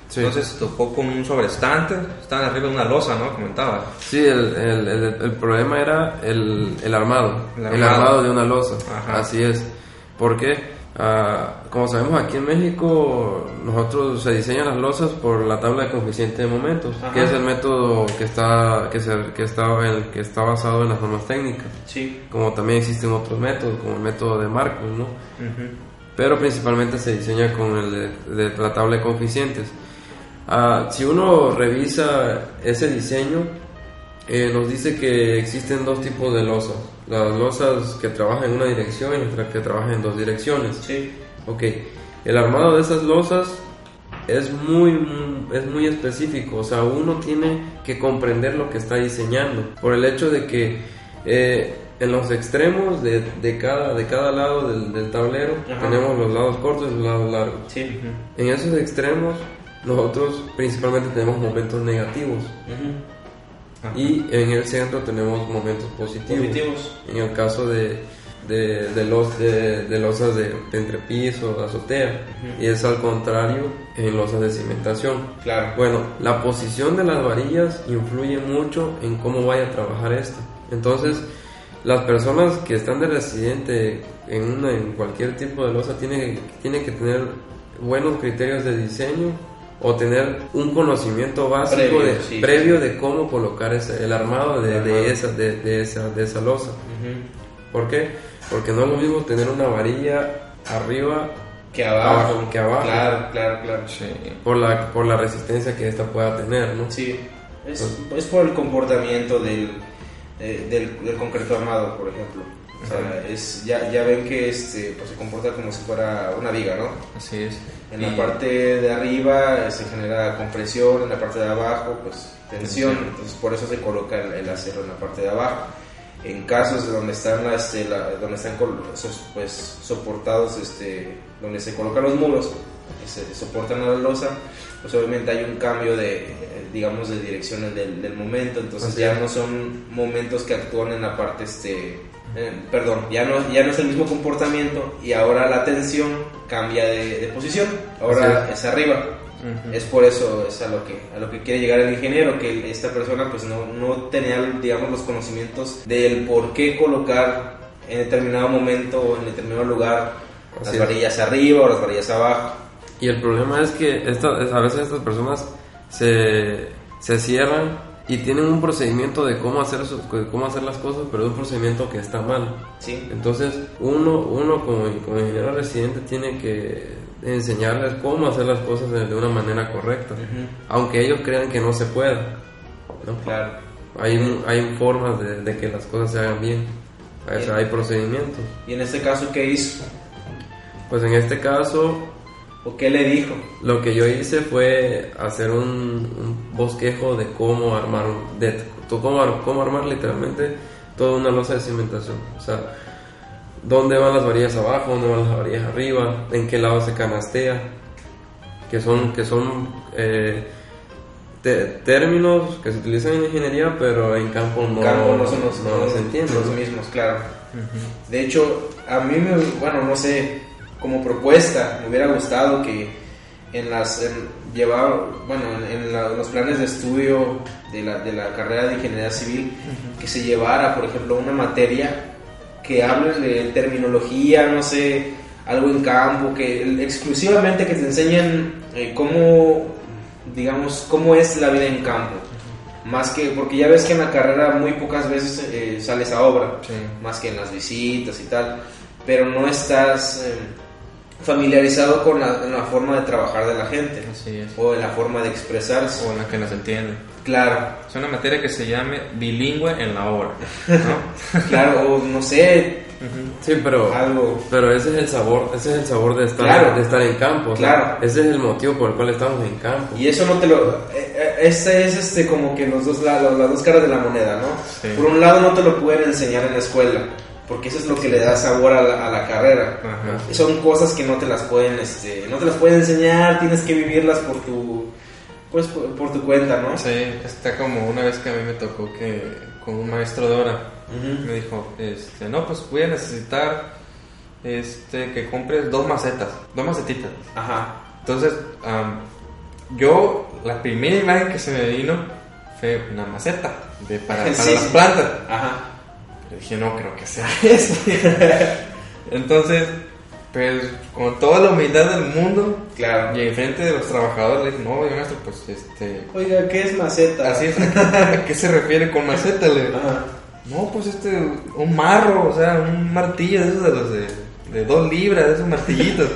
Sí. entonces tocó con un sobreestante, estaban arriba de una losa, ¿no? Comentaba. Sí, el, el, el, el problema era el, el armado, El armado. armado, de una losa. Ajá. Así es. ¿Por qué? Ah, como sabemos, aquí en México nosotros se diseñan las losas por la tabla de coeficiente de momentos, Ajá. que es el método que está, que, se, que, está, el, que está basado en las normas técnicas. Sí. Como también existen otros métodos, como el método de Marcos, ¿no? Pero principalmente se diseña con el de, de la tabla de coeficientes. Ah, si uno revisa ese diseño, eh, nos dice que existen dos tipos de losas. Las losas que trabajan en una dirección y otras que trabajan en dos direcciones. Sí. Ok, el armado de esas losas es muy, muy- es muy específico, o sea, uno tiene que comprender lo que está diseñando, por el hecho de que eh, en los extremos de, de cada, de cada lado del, del tablero Ajá. tenemos los lados cortos y los lados largos. Sí. En esos extremos nosotros principalmente tenemos momentos negativos y en el centro tenemos momentos positivos. Positivos. En el caso de, de, de los, de, de losas de, de entrepiso, azotea, y es al contrario en losas de cimentación. Claro. Bueno, la posición de las varillas influye mucho en cómo vaya a trabajar esto. Entonces, las personas que están de residente en, una, en cualquier tipo de losa tienen, tienen que tener buenos criterios de diseño o tener un conocimiento básico Previo, de, sí. previo de cómo colocar ese- el armado de, El de armado. esa, de, de esa, de esa losa. ¿Por qué? Porque no es lo mismo tener una varilla arriba Que abajo. Abajo, que abajo. Claro, claro, claro. por la, por la resistencia que esta pueda tener, ¿no? Sí. Es, es por el comportamiento del, eh, del, del concreto armado, por ejemplo. O sea, es, ya, ya ven que este, pues, se comporta como si fuera una viga, ¿no? Así es. En la parte de arriba eh, se genera compresión, en la parte de abajo pues tensión, entonces por eso se coloca el, el acero en la parte de abajo. En casos de donde están las, eh, la- donde están pues soportados, este, donde se colocan los muros, que se soportan a la losa, pues obviamente hay un cambio de, eh, digamos, de direcciones del, del momento, entonces ya no son momentos que actúan en la parte, este, eh, perdón, ya no, ya no es el mismo comportamiento y ahora la tensión cambia de, de posición, ahora es arriba. Es por eso es a lo que a lo que quiere llegar el ingeniero, que esta persona pues no, no tenía digamos los conocimientos del por qué colocar en determinado momento o en determinado lugar las es. varillas arriba o las varillas abajo. Y el problema es que esta- es- a veces estas personas se, se cierran y tienen un procedimiento de cómo hacer, cómo hacer las cosas, pero es un procedimiento que está mal. ¿sí? Entonces, uno, uno como, como ingeniero residente tiene que enseñarles cómo hacer las cosas de, de una manera correcta, aunque ellos crean que no se puede. ¿no? Claro. Hay, hay formas de, de que las cosas se hagan bien, o sea, Bien. hay procedimientos. Y en este caso, ¿qué hizo? Pues en este caso, ¿O qué le dijo? Lo que yo hice fue hacer un, un bosquejo de cómo armar, un- de to- cómo, cómo armar literalmente toda una losa de cimentación. O sea, dónde van las varillas abajo, dónde van las varillas arriba, en qué lado se canastea, que son, que son eh, te- términos que se utilizan en ingeniería, pero en campo no, campo no son los, no no se entienden. los mismos, claro. De hecho, a mí me, bueno, no sé, como propuesta, me hubiera gustado que en las, en, llevar, bueno, en, en la- los planes de estudio de la, de la carrera de ingeniería civil, que se llevara, por ejemplo, una materia que hable de terminología, no sé, algo en campo, que exclusivamente que te enseñen eh, cómo, digamos, cómo es la vida en campo. Más que, porque ya ves que en la carrera muy pocas veces eh, sales a obra, Sí. más que en las visitas y tal, pero no estás eh, familiarizado con la, la forma de trabajar de la gente Así es. o en la forma de expresarse. O en la que nos entiende. Claro, Es una materia que se llame bilingüe en la obra. ¿no? [LAUGHS] claro, o no sé. Sí, pero, algo. pero ese es el sabor, ese es el sabor de estar, Claro. de estar en campo. o sea, Claro. Ese es el motivo por el cual estamos en campo. Y eso no te lo... eh, eh, Este es este como que los dos lados, las dos caras de la moneda, ¿no? Sí. Por un lado no te lo pueden enseñar en la escuela, porque eso es lo que le da sabor a la, a la carrera. Ajá. Son cosas que no te las pueden, este, no te las pueden enseñar, tienes que vivirlas por tu, pues por, por tu cuenta, ¿no? Sí, está como una vez que a mí me tocó que con un maestro de hora me dijo, este, no, pues voy a necesitar este, que compres dos macetas, dos macetitas. Ajá. Entonces, am, yo, la primera imagen que se me vino fue una maceta de, para, [LAUGHS] para Sí, las sí. plantas. Ajá. Pero dije, no creo que sea [LAUGHS] eso. Entonces, pues, con toda la humildad del mundo, Claro. y enfrente de los trabajadores, le dije, no, oiga, maestro, pues, este, Oiga, ¿qué es maceta? así es, ¿a qué se refiere con maceta? Le digo, Ajá. no, pues, este, un marro, o sea, un martillo de esos de los de, de dos libras, de esos martillitos.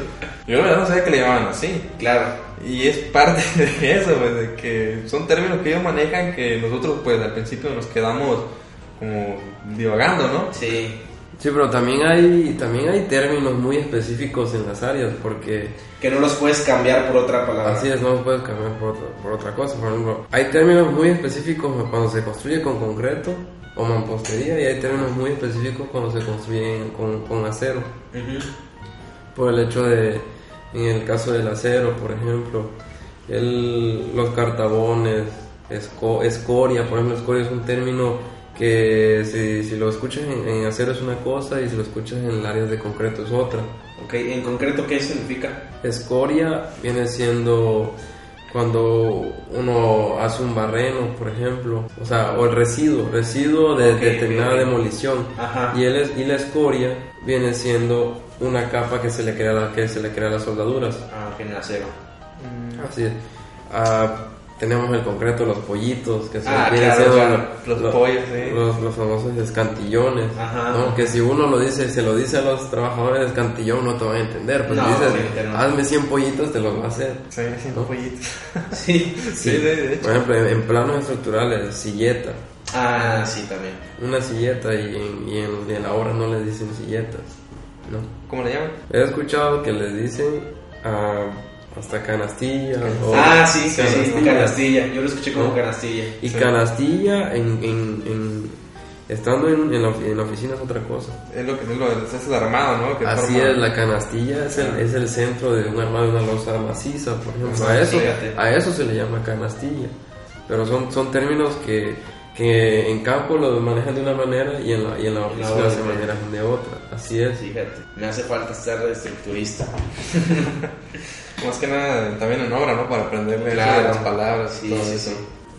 Yo la verdad no sabía que le llamaban así. Claro. Y es parte [LAUGHS] de eso, pues, de que son términos que ellos manejan que nosotros pues al principio nos quedamos como divagando, ¿no? Sí. Sí, pero también hay, también hay términos muy específicos en las áreas, porque Que no los puedes cambiar por otra palabra. así es, no los puedes cambiar por otra, por otra cosa. Por ejemplo, hay términos muy específicos cuando se construye con concreto o mampostería, y hay términos muy específicos cuando se construyen con, con acero. Ujú. por el hecho de, en el caso del acero, por ejemplo, el- los cartabones, esco- escoria, por ejemplo, escoria es un término que si, si lo escuchas en, en acero es una cosa y si lo escuchas en el área de concreto es otra. Ok, en concreto, ¿qué significa? Escoria viene siendo cuando uno hace un barreno, por ejemplo, o sea, o el residuo, residuo de Ok, determinada ok. demolición. Ajá. Y, el, y la escoria viene siendo una capa que se le crea a la, que se le crea a las soldaduras. Ah, ok, en acero. Así es. Ah, tenemos el concreto, los pollitos, que son Ah, claro, claro. Los lo- pollos, sí. los, los famosos escantillones. Ajá. ¿no? Que si uno lo dice, se lo dice a los trabajadores de escantillón, no te van a entender. No, dices, no. hazme 100 pollitos, te los va a hacer. Sí, [LAUGHS] sí, ¿No? pollitos. Sí. Sí, sí, de hecho. Por ejemplo, en, en planos estructurales, silleta. Ah, sí, también. Una silleta y en, y en, y en la obra no les dicen silletas. ¿no? ¿Cómo le llaman? He escuchado que les dicen ah, hasta canastilla. o ah, sí, sí, sí, canastilla. canastilla. Yo lo escuché como ¿No? canastilla. Y Sí. canastilla, en, en, en- estando en, en la, ofi- en la oficina es otra cosa. Es lo que es, lo, es el armado, ¿no? Que Así forma- es, la canastilla es el, es el centro de un armado de una losa maciza, por ejemplo. Ah, A eso, fíjate. a eso se le llama canastilla. Pero son, son términos que, que en campo lo manejan de una manera y en la, y en la oficina se manejan de otra. Así es. Fíjate, me hace falta de estructurista. [LAUGHS] Más que nada también en obra, ¿no? Para aprenderle Claro. de las palabras Sí, y todo sí, eso. sí.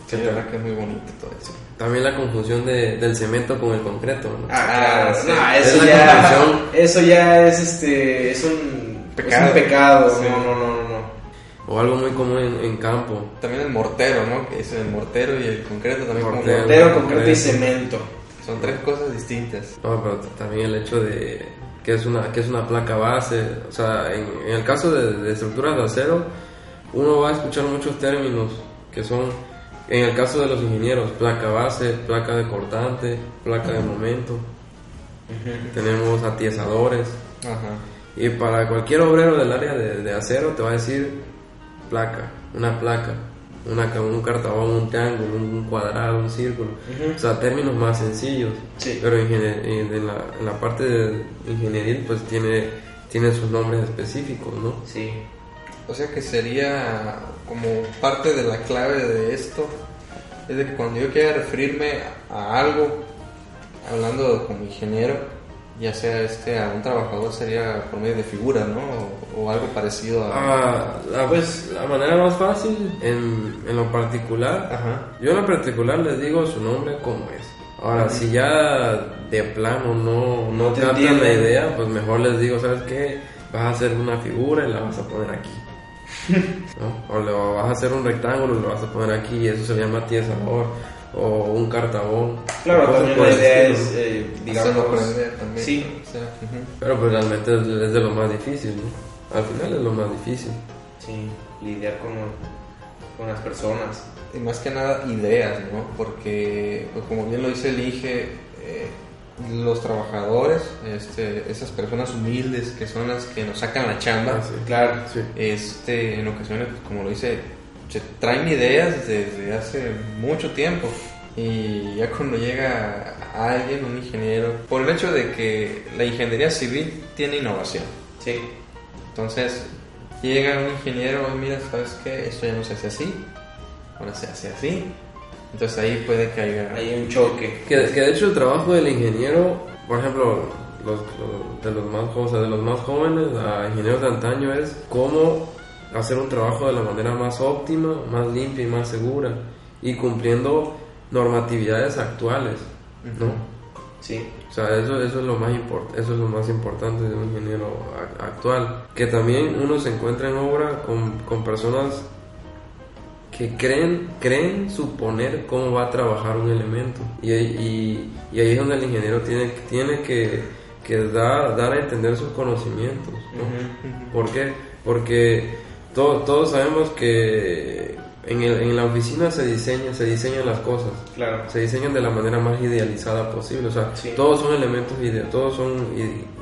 Sí, la verdad que es muy bonito todo eso. También la confusión de, del cemento con el concreto. ¿no? Ah, claro. No, eso ya, eso ya es este, es un Pecado. Es un pecado. No, no, no. O algo muy común en, en campo. También el mortero, ¿no? Que es el mortero y el concreto también como Mortero. Mortero, concreto y cemento. Son tres cosas distintas. No, pero también el hecho de que es una, que es una placa base. O sea, en, en el caso de, de estructuras de acero, uno va a escuchar muchos términos que son, en el caso de los ingenieros, placa base, placa de cortante, placa de momento. Tenemos atiesadores. Ajá. Y para cualquier obrero del área de, de acero te va a decir placa, una placa, una, un cartabón, un triángulo, un, cuadrado, un círculo. O sea, términos más sencillos. Sí. Pero en, en la, en la parte de ingenieril pues tiene, tiene sus nombres específicos, ¿no? Sí. O sea que sería como parte de la clave de esto. Es de que cuando yo quiera referirme a algo, hablando como ingeniero, ya sea este a un trabajador, sería por medio de figuras, ¿no? O, algo parecido a. Ah, la, pues, la manera más fácil en, en lo particular Ajá. Yo en lo particular les digo su nombre como es. Ahora, si ya de plano no, no te captan la idea, pues mejor les digo, ¿sabes qué? Vas a hacer una figura y la vas a poner aquí. [LAUGHS] ¿no? O le vas a hacer un rectángulo y lo vas a poner aquí y eso se llama tiesador o un cartabón. Claro, también la idea estilo, es, ¿no? eh, Hacerlo digamos, aprender también. Sí. O sea, ujú. Pero pues realmente es, es de lo más difícil, ¿no? Al final es lo más difícil. Sí, lidiar con, con las personas. Y más que nada ideas, ¿no? Porque, pues, como bien lo dice el Inge, eh, los trabajadores, este, esas personas humildes que son las que nos sacan la chamba, Ah, sí. Claro. Sí. este, en ocasiones, pues, como lo dice, se traen ideas desde hace mucho tiempo. Y ya cuando llega alguien, un ingeniero, por el hecho de que la ingeniería civil tiene innovación. Sí. Entonces, llega un ingeniero y mira, ¿sabes qué? Esto ya no se hace así, ahora se hace así. Entonces ahí puede que haya... Hay un choque. Que, que de hecho el trabajo del ingeniero, por ejemplo, los, los- de, los más, o sea, de los más jóvenes a ingenieros de antaño es cómo hacer un trabajo de la manera más óptima, más limpia y más segura y cumpliendo normatividades actuales, ¿no? Sí. O sea, eso, eso, es lo más import- eso es lo más importante de un ingeniero actual. Que también uno se encuentra en obra con, con personas que creen, creen suponer cómo va a trabajar un elemento. Y, y, y ahí es donde el ingeniero tiene, tiene que que da, dar a entender sus conocimientos. ¿no? ¿Por qué? Porque to- todos sabemos que en, el- en la oficina se diseña, se diseñan las cosas. Claro. Se diseñan de la manera más idealizada posible. O sea, Sí. todos son elementos, ide- todos son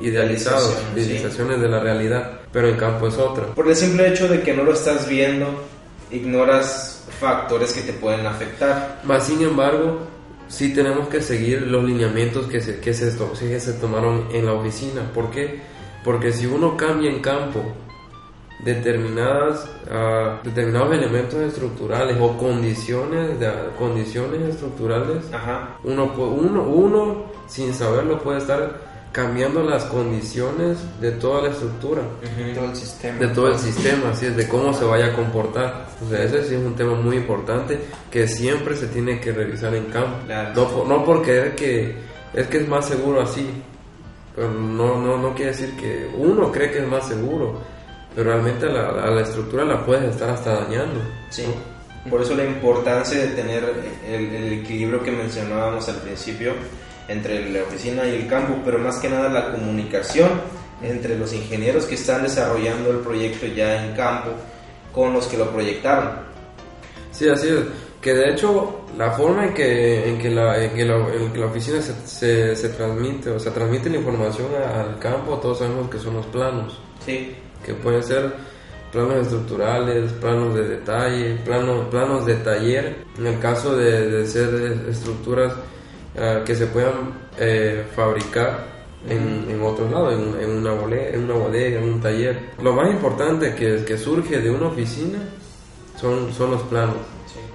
idealizados, Idealización, sí. idealizaciones de la realidad, pero el campo es otra. Por el simple hecho de que no lo estás viendo, ignoras factores que te pueden afectar. Más sin embargo, sí tenemos que seguir los lineamientos que se, que se, to- que se tomaron en la oficina. ¿Por qué? Porque si uno cambia en campo determinadas, ah, determinados elementos estructurales o condiciones, de, condiciones estructurales, Ajá. uno, uno, uno sin saberlo puede estar cambiando las condiciones de toda la estructura Todo el sistema. de todo el sistema, así es, de cómo se vaya a comportar. O sea, ese sí es un tema muy importante que siempre se tiene que revisar en campo. Claro. No, por- no por creer que es que es más seguro así, pero no, no, no quiere decir que uno cree que es más seguro, pero realmente a la, a la estructura la puedes estar hasta dañando. Sí. Por eso la importancia de tener el, el equilibrio que mencionábamos al principio entre la oficina y el campo, pero más que nada la comunicación entre los ingenieros que están desarrollando el proyecto ya en campo con los que lo proyectaron. Sí, así es. Que de hecho, la forma en que, en que, la, en que, la, en que la oficina se, se, se transmite, o sea, transmite la información al campo, todos sabemos que son los planos. Sí, que pueden ser planos estructurales, planos de detalle, plano- planos de taller, en el caso de, de ser estructuras ah, que se puedan eh, fabricar en, en otros lados, en, en una bodega, en una bodega, en un taller. Lo más importante que, que surge de una oficina son, son los planos,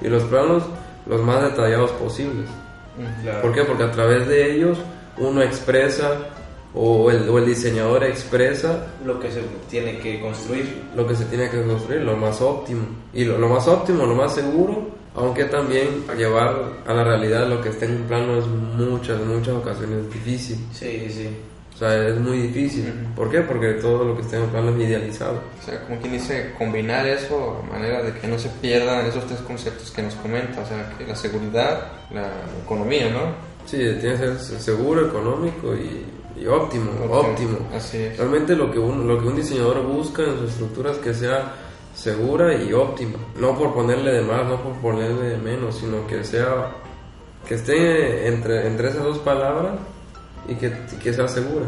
y los planos los más detallados posibles. claro. ¿Por qué? Porque a través de ellos uno expresa o el, o el diseñador expresa Lo que se tiene que construir. lo que se tiene que construir, lo más óptimo. Y lo, lo más óptimo, lo más seguro, aunque también llevar a la realidad lo que está en un plano es muchas, muchas ocasiones difícil. Sí, sí. O sea, es muy difícil. ¿Por qué? Porque todo lo que está en el plano es idealizado. O sea, como quien dice, combinar eso a manera de que no se pierdan esos tres conceptos que nos comenta, o sea, que la seguridad, la economía, ¿no? Sí, tiene que ser seguro, económico y, y óptimo, óptimo. Así es. Realmente lo que, un, lo que un diseñador busca en sus estructuras es que sea segura y óptima. No por ponerle de más, no por ponerle de menos, sino que sea que esté entre, entre esas dos palabras y que, que sea segura.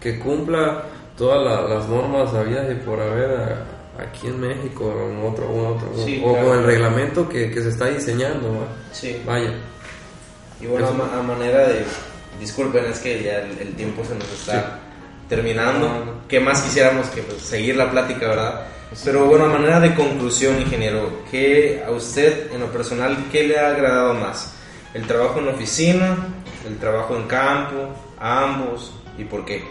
Que cumpla todas la- las normas habidas y por haber a- aquí en México o en otro, o en otro Sí, o claro. con el reglamento que, que se está diseñando. Sí. Vaya. Y bueno, Eso. a manera de... Disculpen, es que ya el, el tiempo se nos está terminando. No, no. ¿Qué más quisiéramos que pues, seguir la plática, verdad? Pero bueno, a manera de conclusión, ingeniero, ¿qué a usted en lo personal, qué le ha agradado más? ¿El trabajo en oficina? ¿El trabajo en campo? ¿Ambos? ¿Y por qué?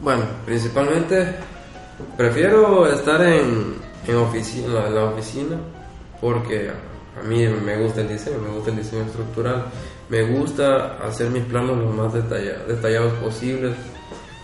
Bueno, principalmente prefiero estar en, en oficina, en la oficina porque a mí me gusta el diseño, me gusta el diseño estructural, me gusta hacer mis planos lo más detalla- detallados posibles.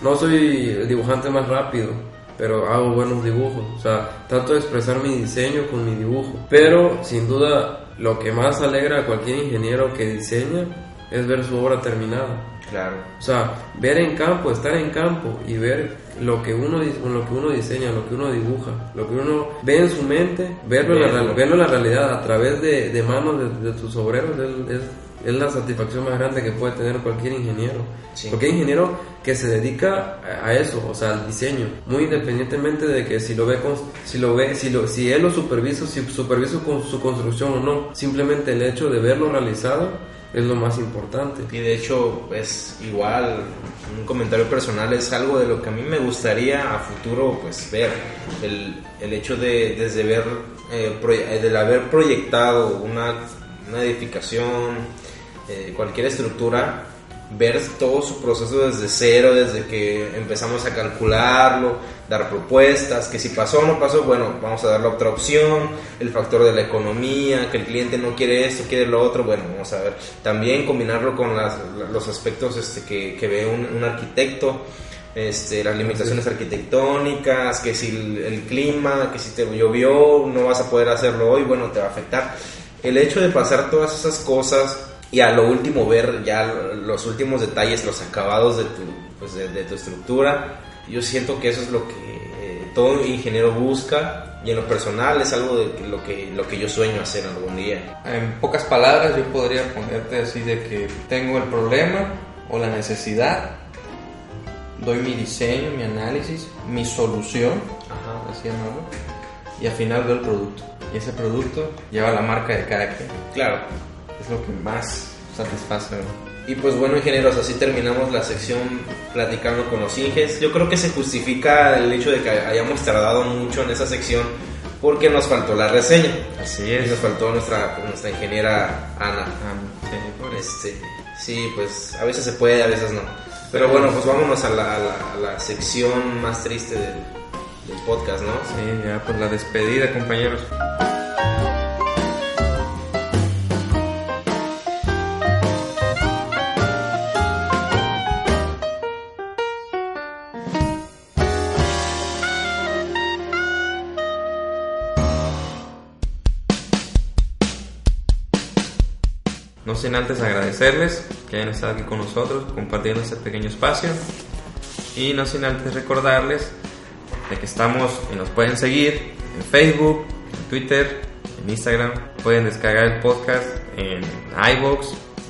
No soy el dibujante más rápido, pero hago buenos dibujos, o sea, trato de expresar mi diseño con mi dibujo. Pero sin duda lo que más alegra a cualquier ingeniero que diseña es ver su obra terminada. Claro. O sea, ver en campo, estar en campo y ver lo que uno lo que uno diseña, lo que uno dibuja, lo que uno ve en su mente, verlo, en la, Verlo. en la realidad a través de, de manos de, de tus obreros es, es, la satisfacción más grande que puede tener cualquier ingeniero. Sí. Cualquier ingeniero que se dedica a a eso, o sea, al diseño, muy independientemente de que si lo ve, con- si lo ve, si lo, si él lo supervisa, si supervisa con su construcción o no, simplemente el hecho de verlo realizado es lo más importante. Y de hecho, es igual, un comentario personal es algo de lo que a mí me gustaría a futuro pues ver. El, el hecho de desde ver, eh, proye- del haber proyectado una, una edificación, eh, cualquier estructura, ver todo su proceso desde cero, desde que empezamos a calcularlo, dar propuestas, que si pasó o no pasó, bueno, vamos a dar la otra opción, el factor de la economía, que el cliente no quiere esto, quiere lo otro, bueno, vamos a ver. También combinarlo con las- los aspectos este, que, que ve un, un arquitecto, este, las limitaciones arquitectónicas, que si el, el clima, que si te llovió, no vas a poder hacerlo hoy, bueno, te va a afectar. El hecho de pasar todas esas cosas y a lo último ver ya los últimos detalles, los acabados de tu, pues, de, de tu estructura. Yo siento que eso es lo que eh, todo ingeniero busca y en lo personal es algo de lo que, lo que yo sueño hacer algún día. En pocas palabras, yo podría ponerte así de que tengo el problema o la necesidad, doy mi diseño, mi análisis, mi solución, Ajá. así y al final veo el producto. Y ese producto lleva la marca de cada quien. Claro. Es lo que más satisface. Y pues bueno, ingenieros, así terminamos la sección platicando con los Inges. Yo creo que se justifica el hecho de que hayamos tardado mucho en esa sección porque nos faltó la reseña. Así Y nos faltó nuestra, nuestra ingeniera Ana. Ah, sí, por. Este, sí, pues a veces se puede, a veces no. Pero bueno, pues vámonos a la, a la, a la sección más triste del, del podcast, ¿no? Sí, ya por la despedida, compañeros. Sin antes agradecerles que hayan estado aquí con nosotros compartiendo este pequeño espacio. Y no sin antes recordarles de que estamos y nos pueden seguir en Facebook, en Twitter, en Instagram. Pueden descargar el podcast en iVoox,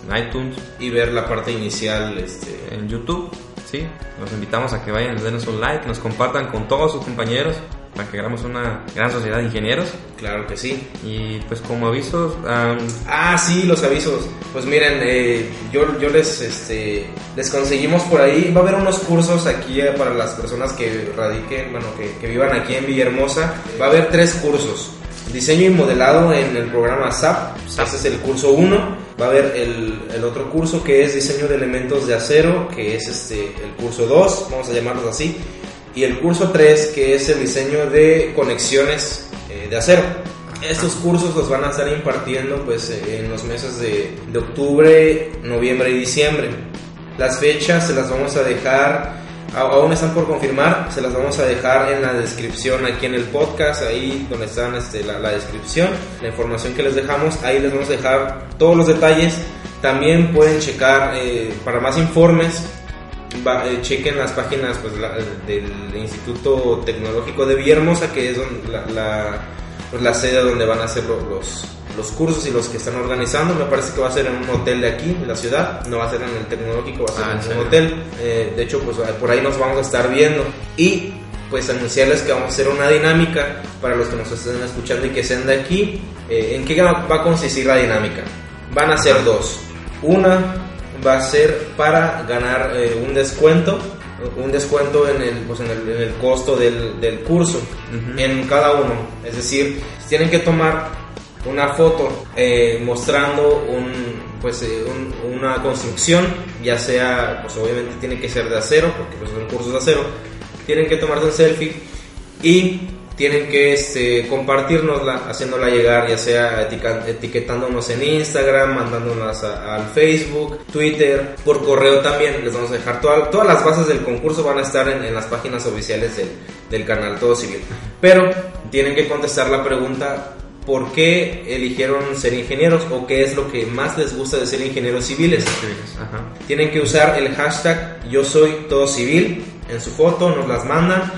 en iTunes, Y ver la parte inicial, este, en YouTube. ¿sí? Los invitamos a que vayan, denos un like, nos compartan con todos sus compañeros para que hagamos una gran sociedad de ingenieros. claro que sí. Y pues como avisos, am, Ah, sí, los avisos. Pues miren, eh, yo, yo les, este, les conseguimos por ahí. Va a haber unos cursos aquí eh, para las personas que radiquen, bueno, que, que vivan aquí en Villahermosa. Va a haber tres cursos. Diseño y modelado en el programa SAP. Ese es el curso 1. Va a haber el, el otro curso que es diseño de elementos de acero, que es este, el curso 2, vamos a llamarlos así. Y el curso 3, que es el diseño de conexiones eh, de acero. Estos cursos los van a estar impartiendo pues eh, en los meses de, de octubre, noviembre y diciembre. Las fechas se las vamos a dejar, aún están por confirmar, se las vamos a dejar en la descripción aquí en el podcast, ahí donde está este, la, la descripción, la información que les dejamos, ahí les vamos a dejar todos los detalles. También pueden checar eh, para más informes Va- eh, chequen las páginas pues, la- del Instituto Tecnológico de Villahermosa, que es donde la, la- pues, la sede donde van a hacer lo- los, los cursos y los que están organizando. Me parece que va a ser en un hotel de aquí, de la ciudad, no va a ser en el Tecnológico, va a ser Ah, ¿en serio? un hotel. Eh, de hecho, pues por ahí nos vamos a estar viendo. Y pues anunciarles que vamos a hacer una dinámica para los que nos estén escuchando y que sean de aquí. Eh, ¿En qué va a consistir la dinámica? Van a ser dos. Una va a ser para ganar eh, un descuento, un descuento en el, pues, en el, en el costo del, del curso, Ujú. en cada uno. Es decir, tienen que tomar una foto eh, mostrando un, pues, eh, un- una construcción, ya sea, pues obviamente tiene que ser de acero, porque pues, son cursos de acero. Tienen que tomarse un selfie y tienen que este, compartirnosla, haciéndola llegar, ya sea etiquetándonos en Instagram, mandándonos al Facebook, Twitter, por correo también. Les vamos a dejar toda- todas las bases del concurso, van a estar en, en las páginas oficiales del, del canal Todo Civil. Pero tienen que contestar la pregunta. ¿Por qué eligieron ser ingenieros o qué es lo que más les gusta de ser ingenieros civiles? Ajá. Tienen que usar el hashtag yo soy todo civil en su foto, nos las mandan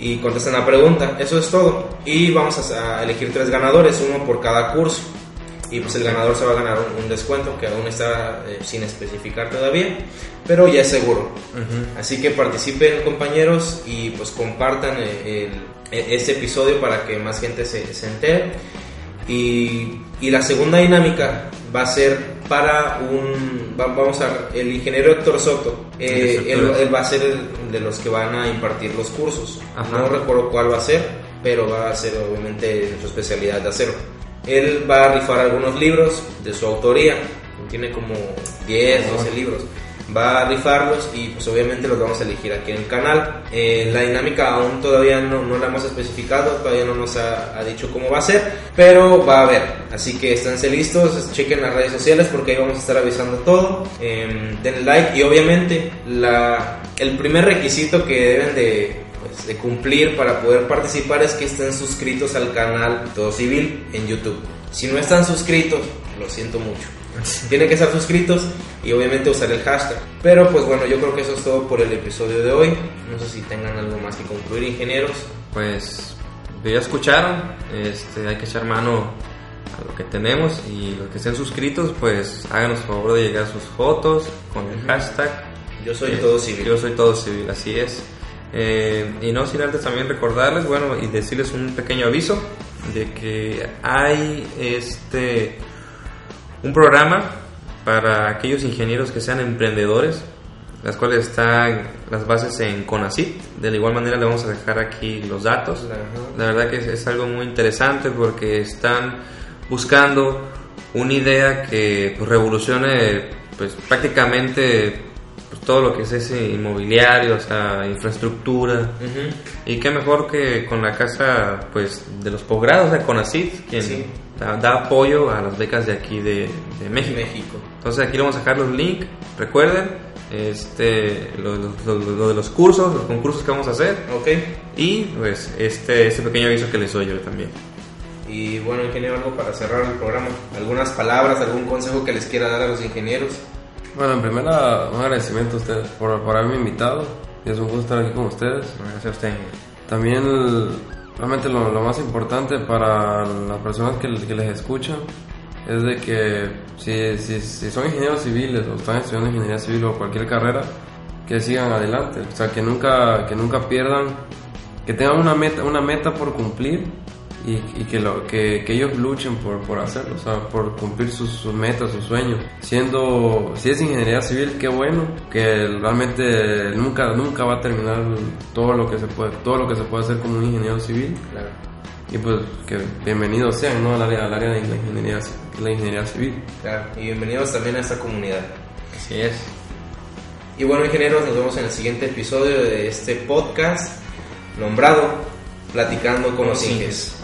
y contestan la pregunta. Eso es todo. Y vamos a, elegir tres ganadores, uno por cada curso. Y pues el ganador se va a ganar un, descuento que aún está eh, sin especificar todavía, pero ya es seguro. Así que participen compañeros y pues compartan eh, el- e- este episodio para que más gente se, se entere. Y, y la segunda dinámica va a ser para un... va- vamos a... El ingeniero Héctor Soto, eh, él, va a ser el de los que van a impartir los cursos. Ajá. No recuerdo cuál va a ser, pero va a ser obviamente su especialidad de acero. Él va a rifar algunos libros de su autoría, tiene como 10, 12 libros. Va a rifarlos y pues obviamente los vamos a elegir aquí en el canal. Eh, la dinámica aún todavía no, no la hemos especificado, todavía no nos ha, dicho cómo va a ser, pero va a haber. Así que esténse listos, chequen las redes sociales porque ahí vamos a estar avisando todo. Eh, denle like y obviamente la, el primer requisito que deben de pues, de cumplir para poder participar es que estén suscritos al canal Todo Civil en YouTube. Si no están suscritos, lo siento mucho. Tienen que estar suscritos y obviamente usar el hashtag. Pero pues bueno, yo creo que eso es todo por el episodio de hoy. No sé si tengan algo más que concluir, ingenieros. Pues ya escucharon, este, hay que echar mano a lo que tenemos y los que estén suscritos, pues háganos favor de llegar sus fotos con el hashtag. Yo soy Eh, todo civil. Yo soy todo civil, así es. Eh, y no sin antes también recordarles, bueno, y decirles un pequeño aviso de que hay este un programa para aquellos ingenieros que sean emprendedores, las cuales están las bases en CONACYT. De la igual manera le vamos a dejar aquí los datos. Ajá. La verdad que es, es algo muy interesante porque están buscando una idea que pues, revolucione pues prácticamente pues, todo lo que es ese inmobiliario, o sea, infraestructura. Y qué mejor que con la casa pues de los posgrados de CONACYT, quien Sí. Da, da apoyo a las becas de aquí de, de México. México. Entonces aquí le vamos a dejar los links, recuerden, este, lo, lo- lo- lo de los cursos, los concursos que vamos a hacer Ok. y pues este, este pequeño aviso que les doy yo también. Y bueno, ingeniero, algo para cerrar el programa. ¿Algunas palabras, algún consejo que les quiera dar a los ingenieros? Bueno, en primera, un agradecimiento a ustedes por, por haberme invitado. Es un gusto estar aquí con ustedes. Gracias a usted. También, el- realmente lo, lo más importante para las personas que, que les escuchan es de que si, si, si son ingenieros civiles o están estudiando ingeniería civil o cualquier carrera, que sigan adelante. O sea, que nunca, que nunca pierdan, que tengan una meta, una meta por cumplir y, y que, lo, que, que ellos luchen por, por hacerlo, o sea, por cumplir sus, sus metas, sus sueños. Siendo, si es ingeniería civil, qué bueno, que realmente nunca, nunca va a terminar todo lo que se puede, todo lo que se puede hacer como un ingeniero civil. Claro. Y pues que bienvenidos sean ¿no? al, área, al área de la ingeniería, la ingeniería civil. Claro. Y bienvenidos también a esta comunidad. Así es. Y bueno, ingenieros, nos vemos en el siguiente episodio de este podcast nombrado Platicando con los Inges.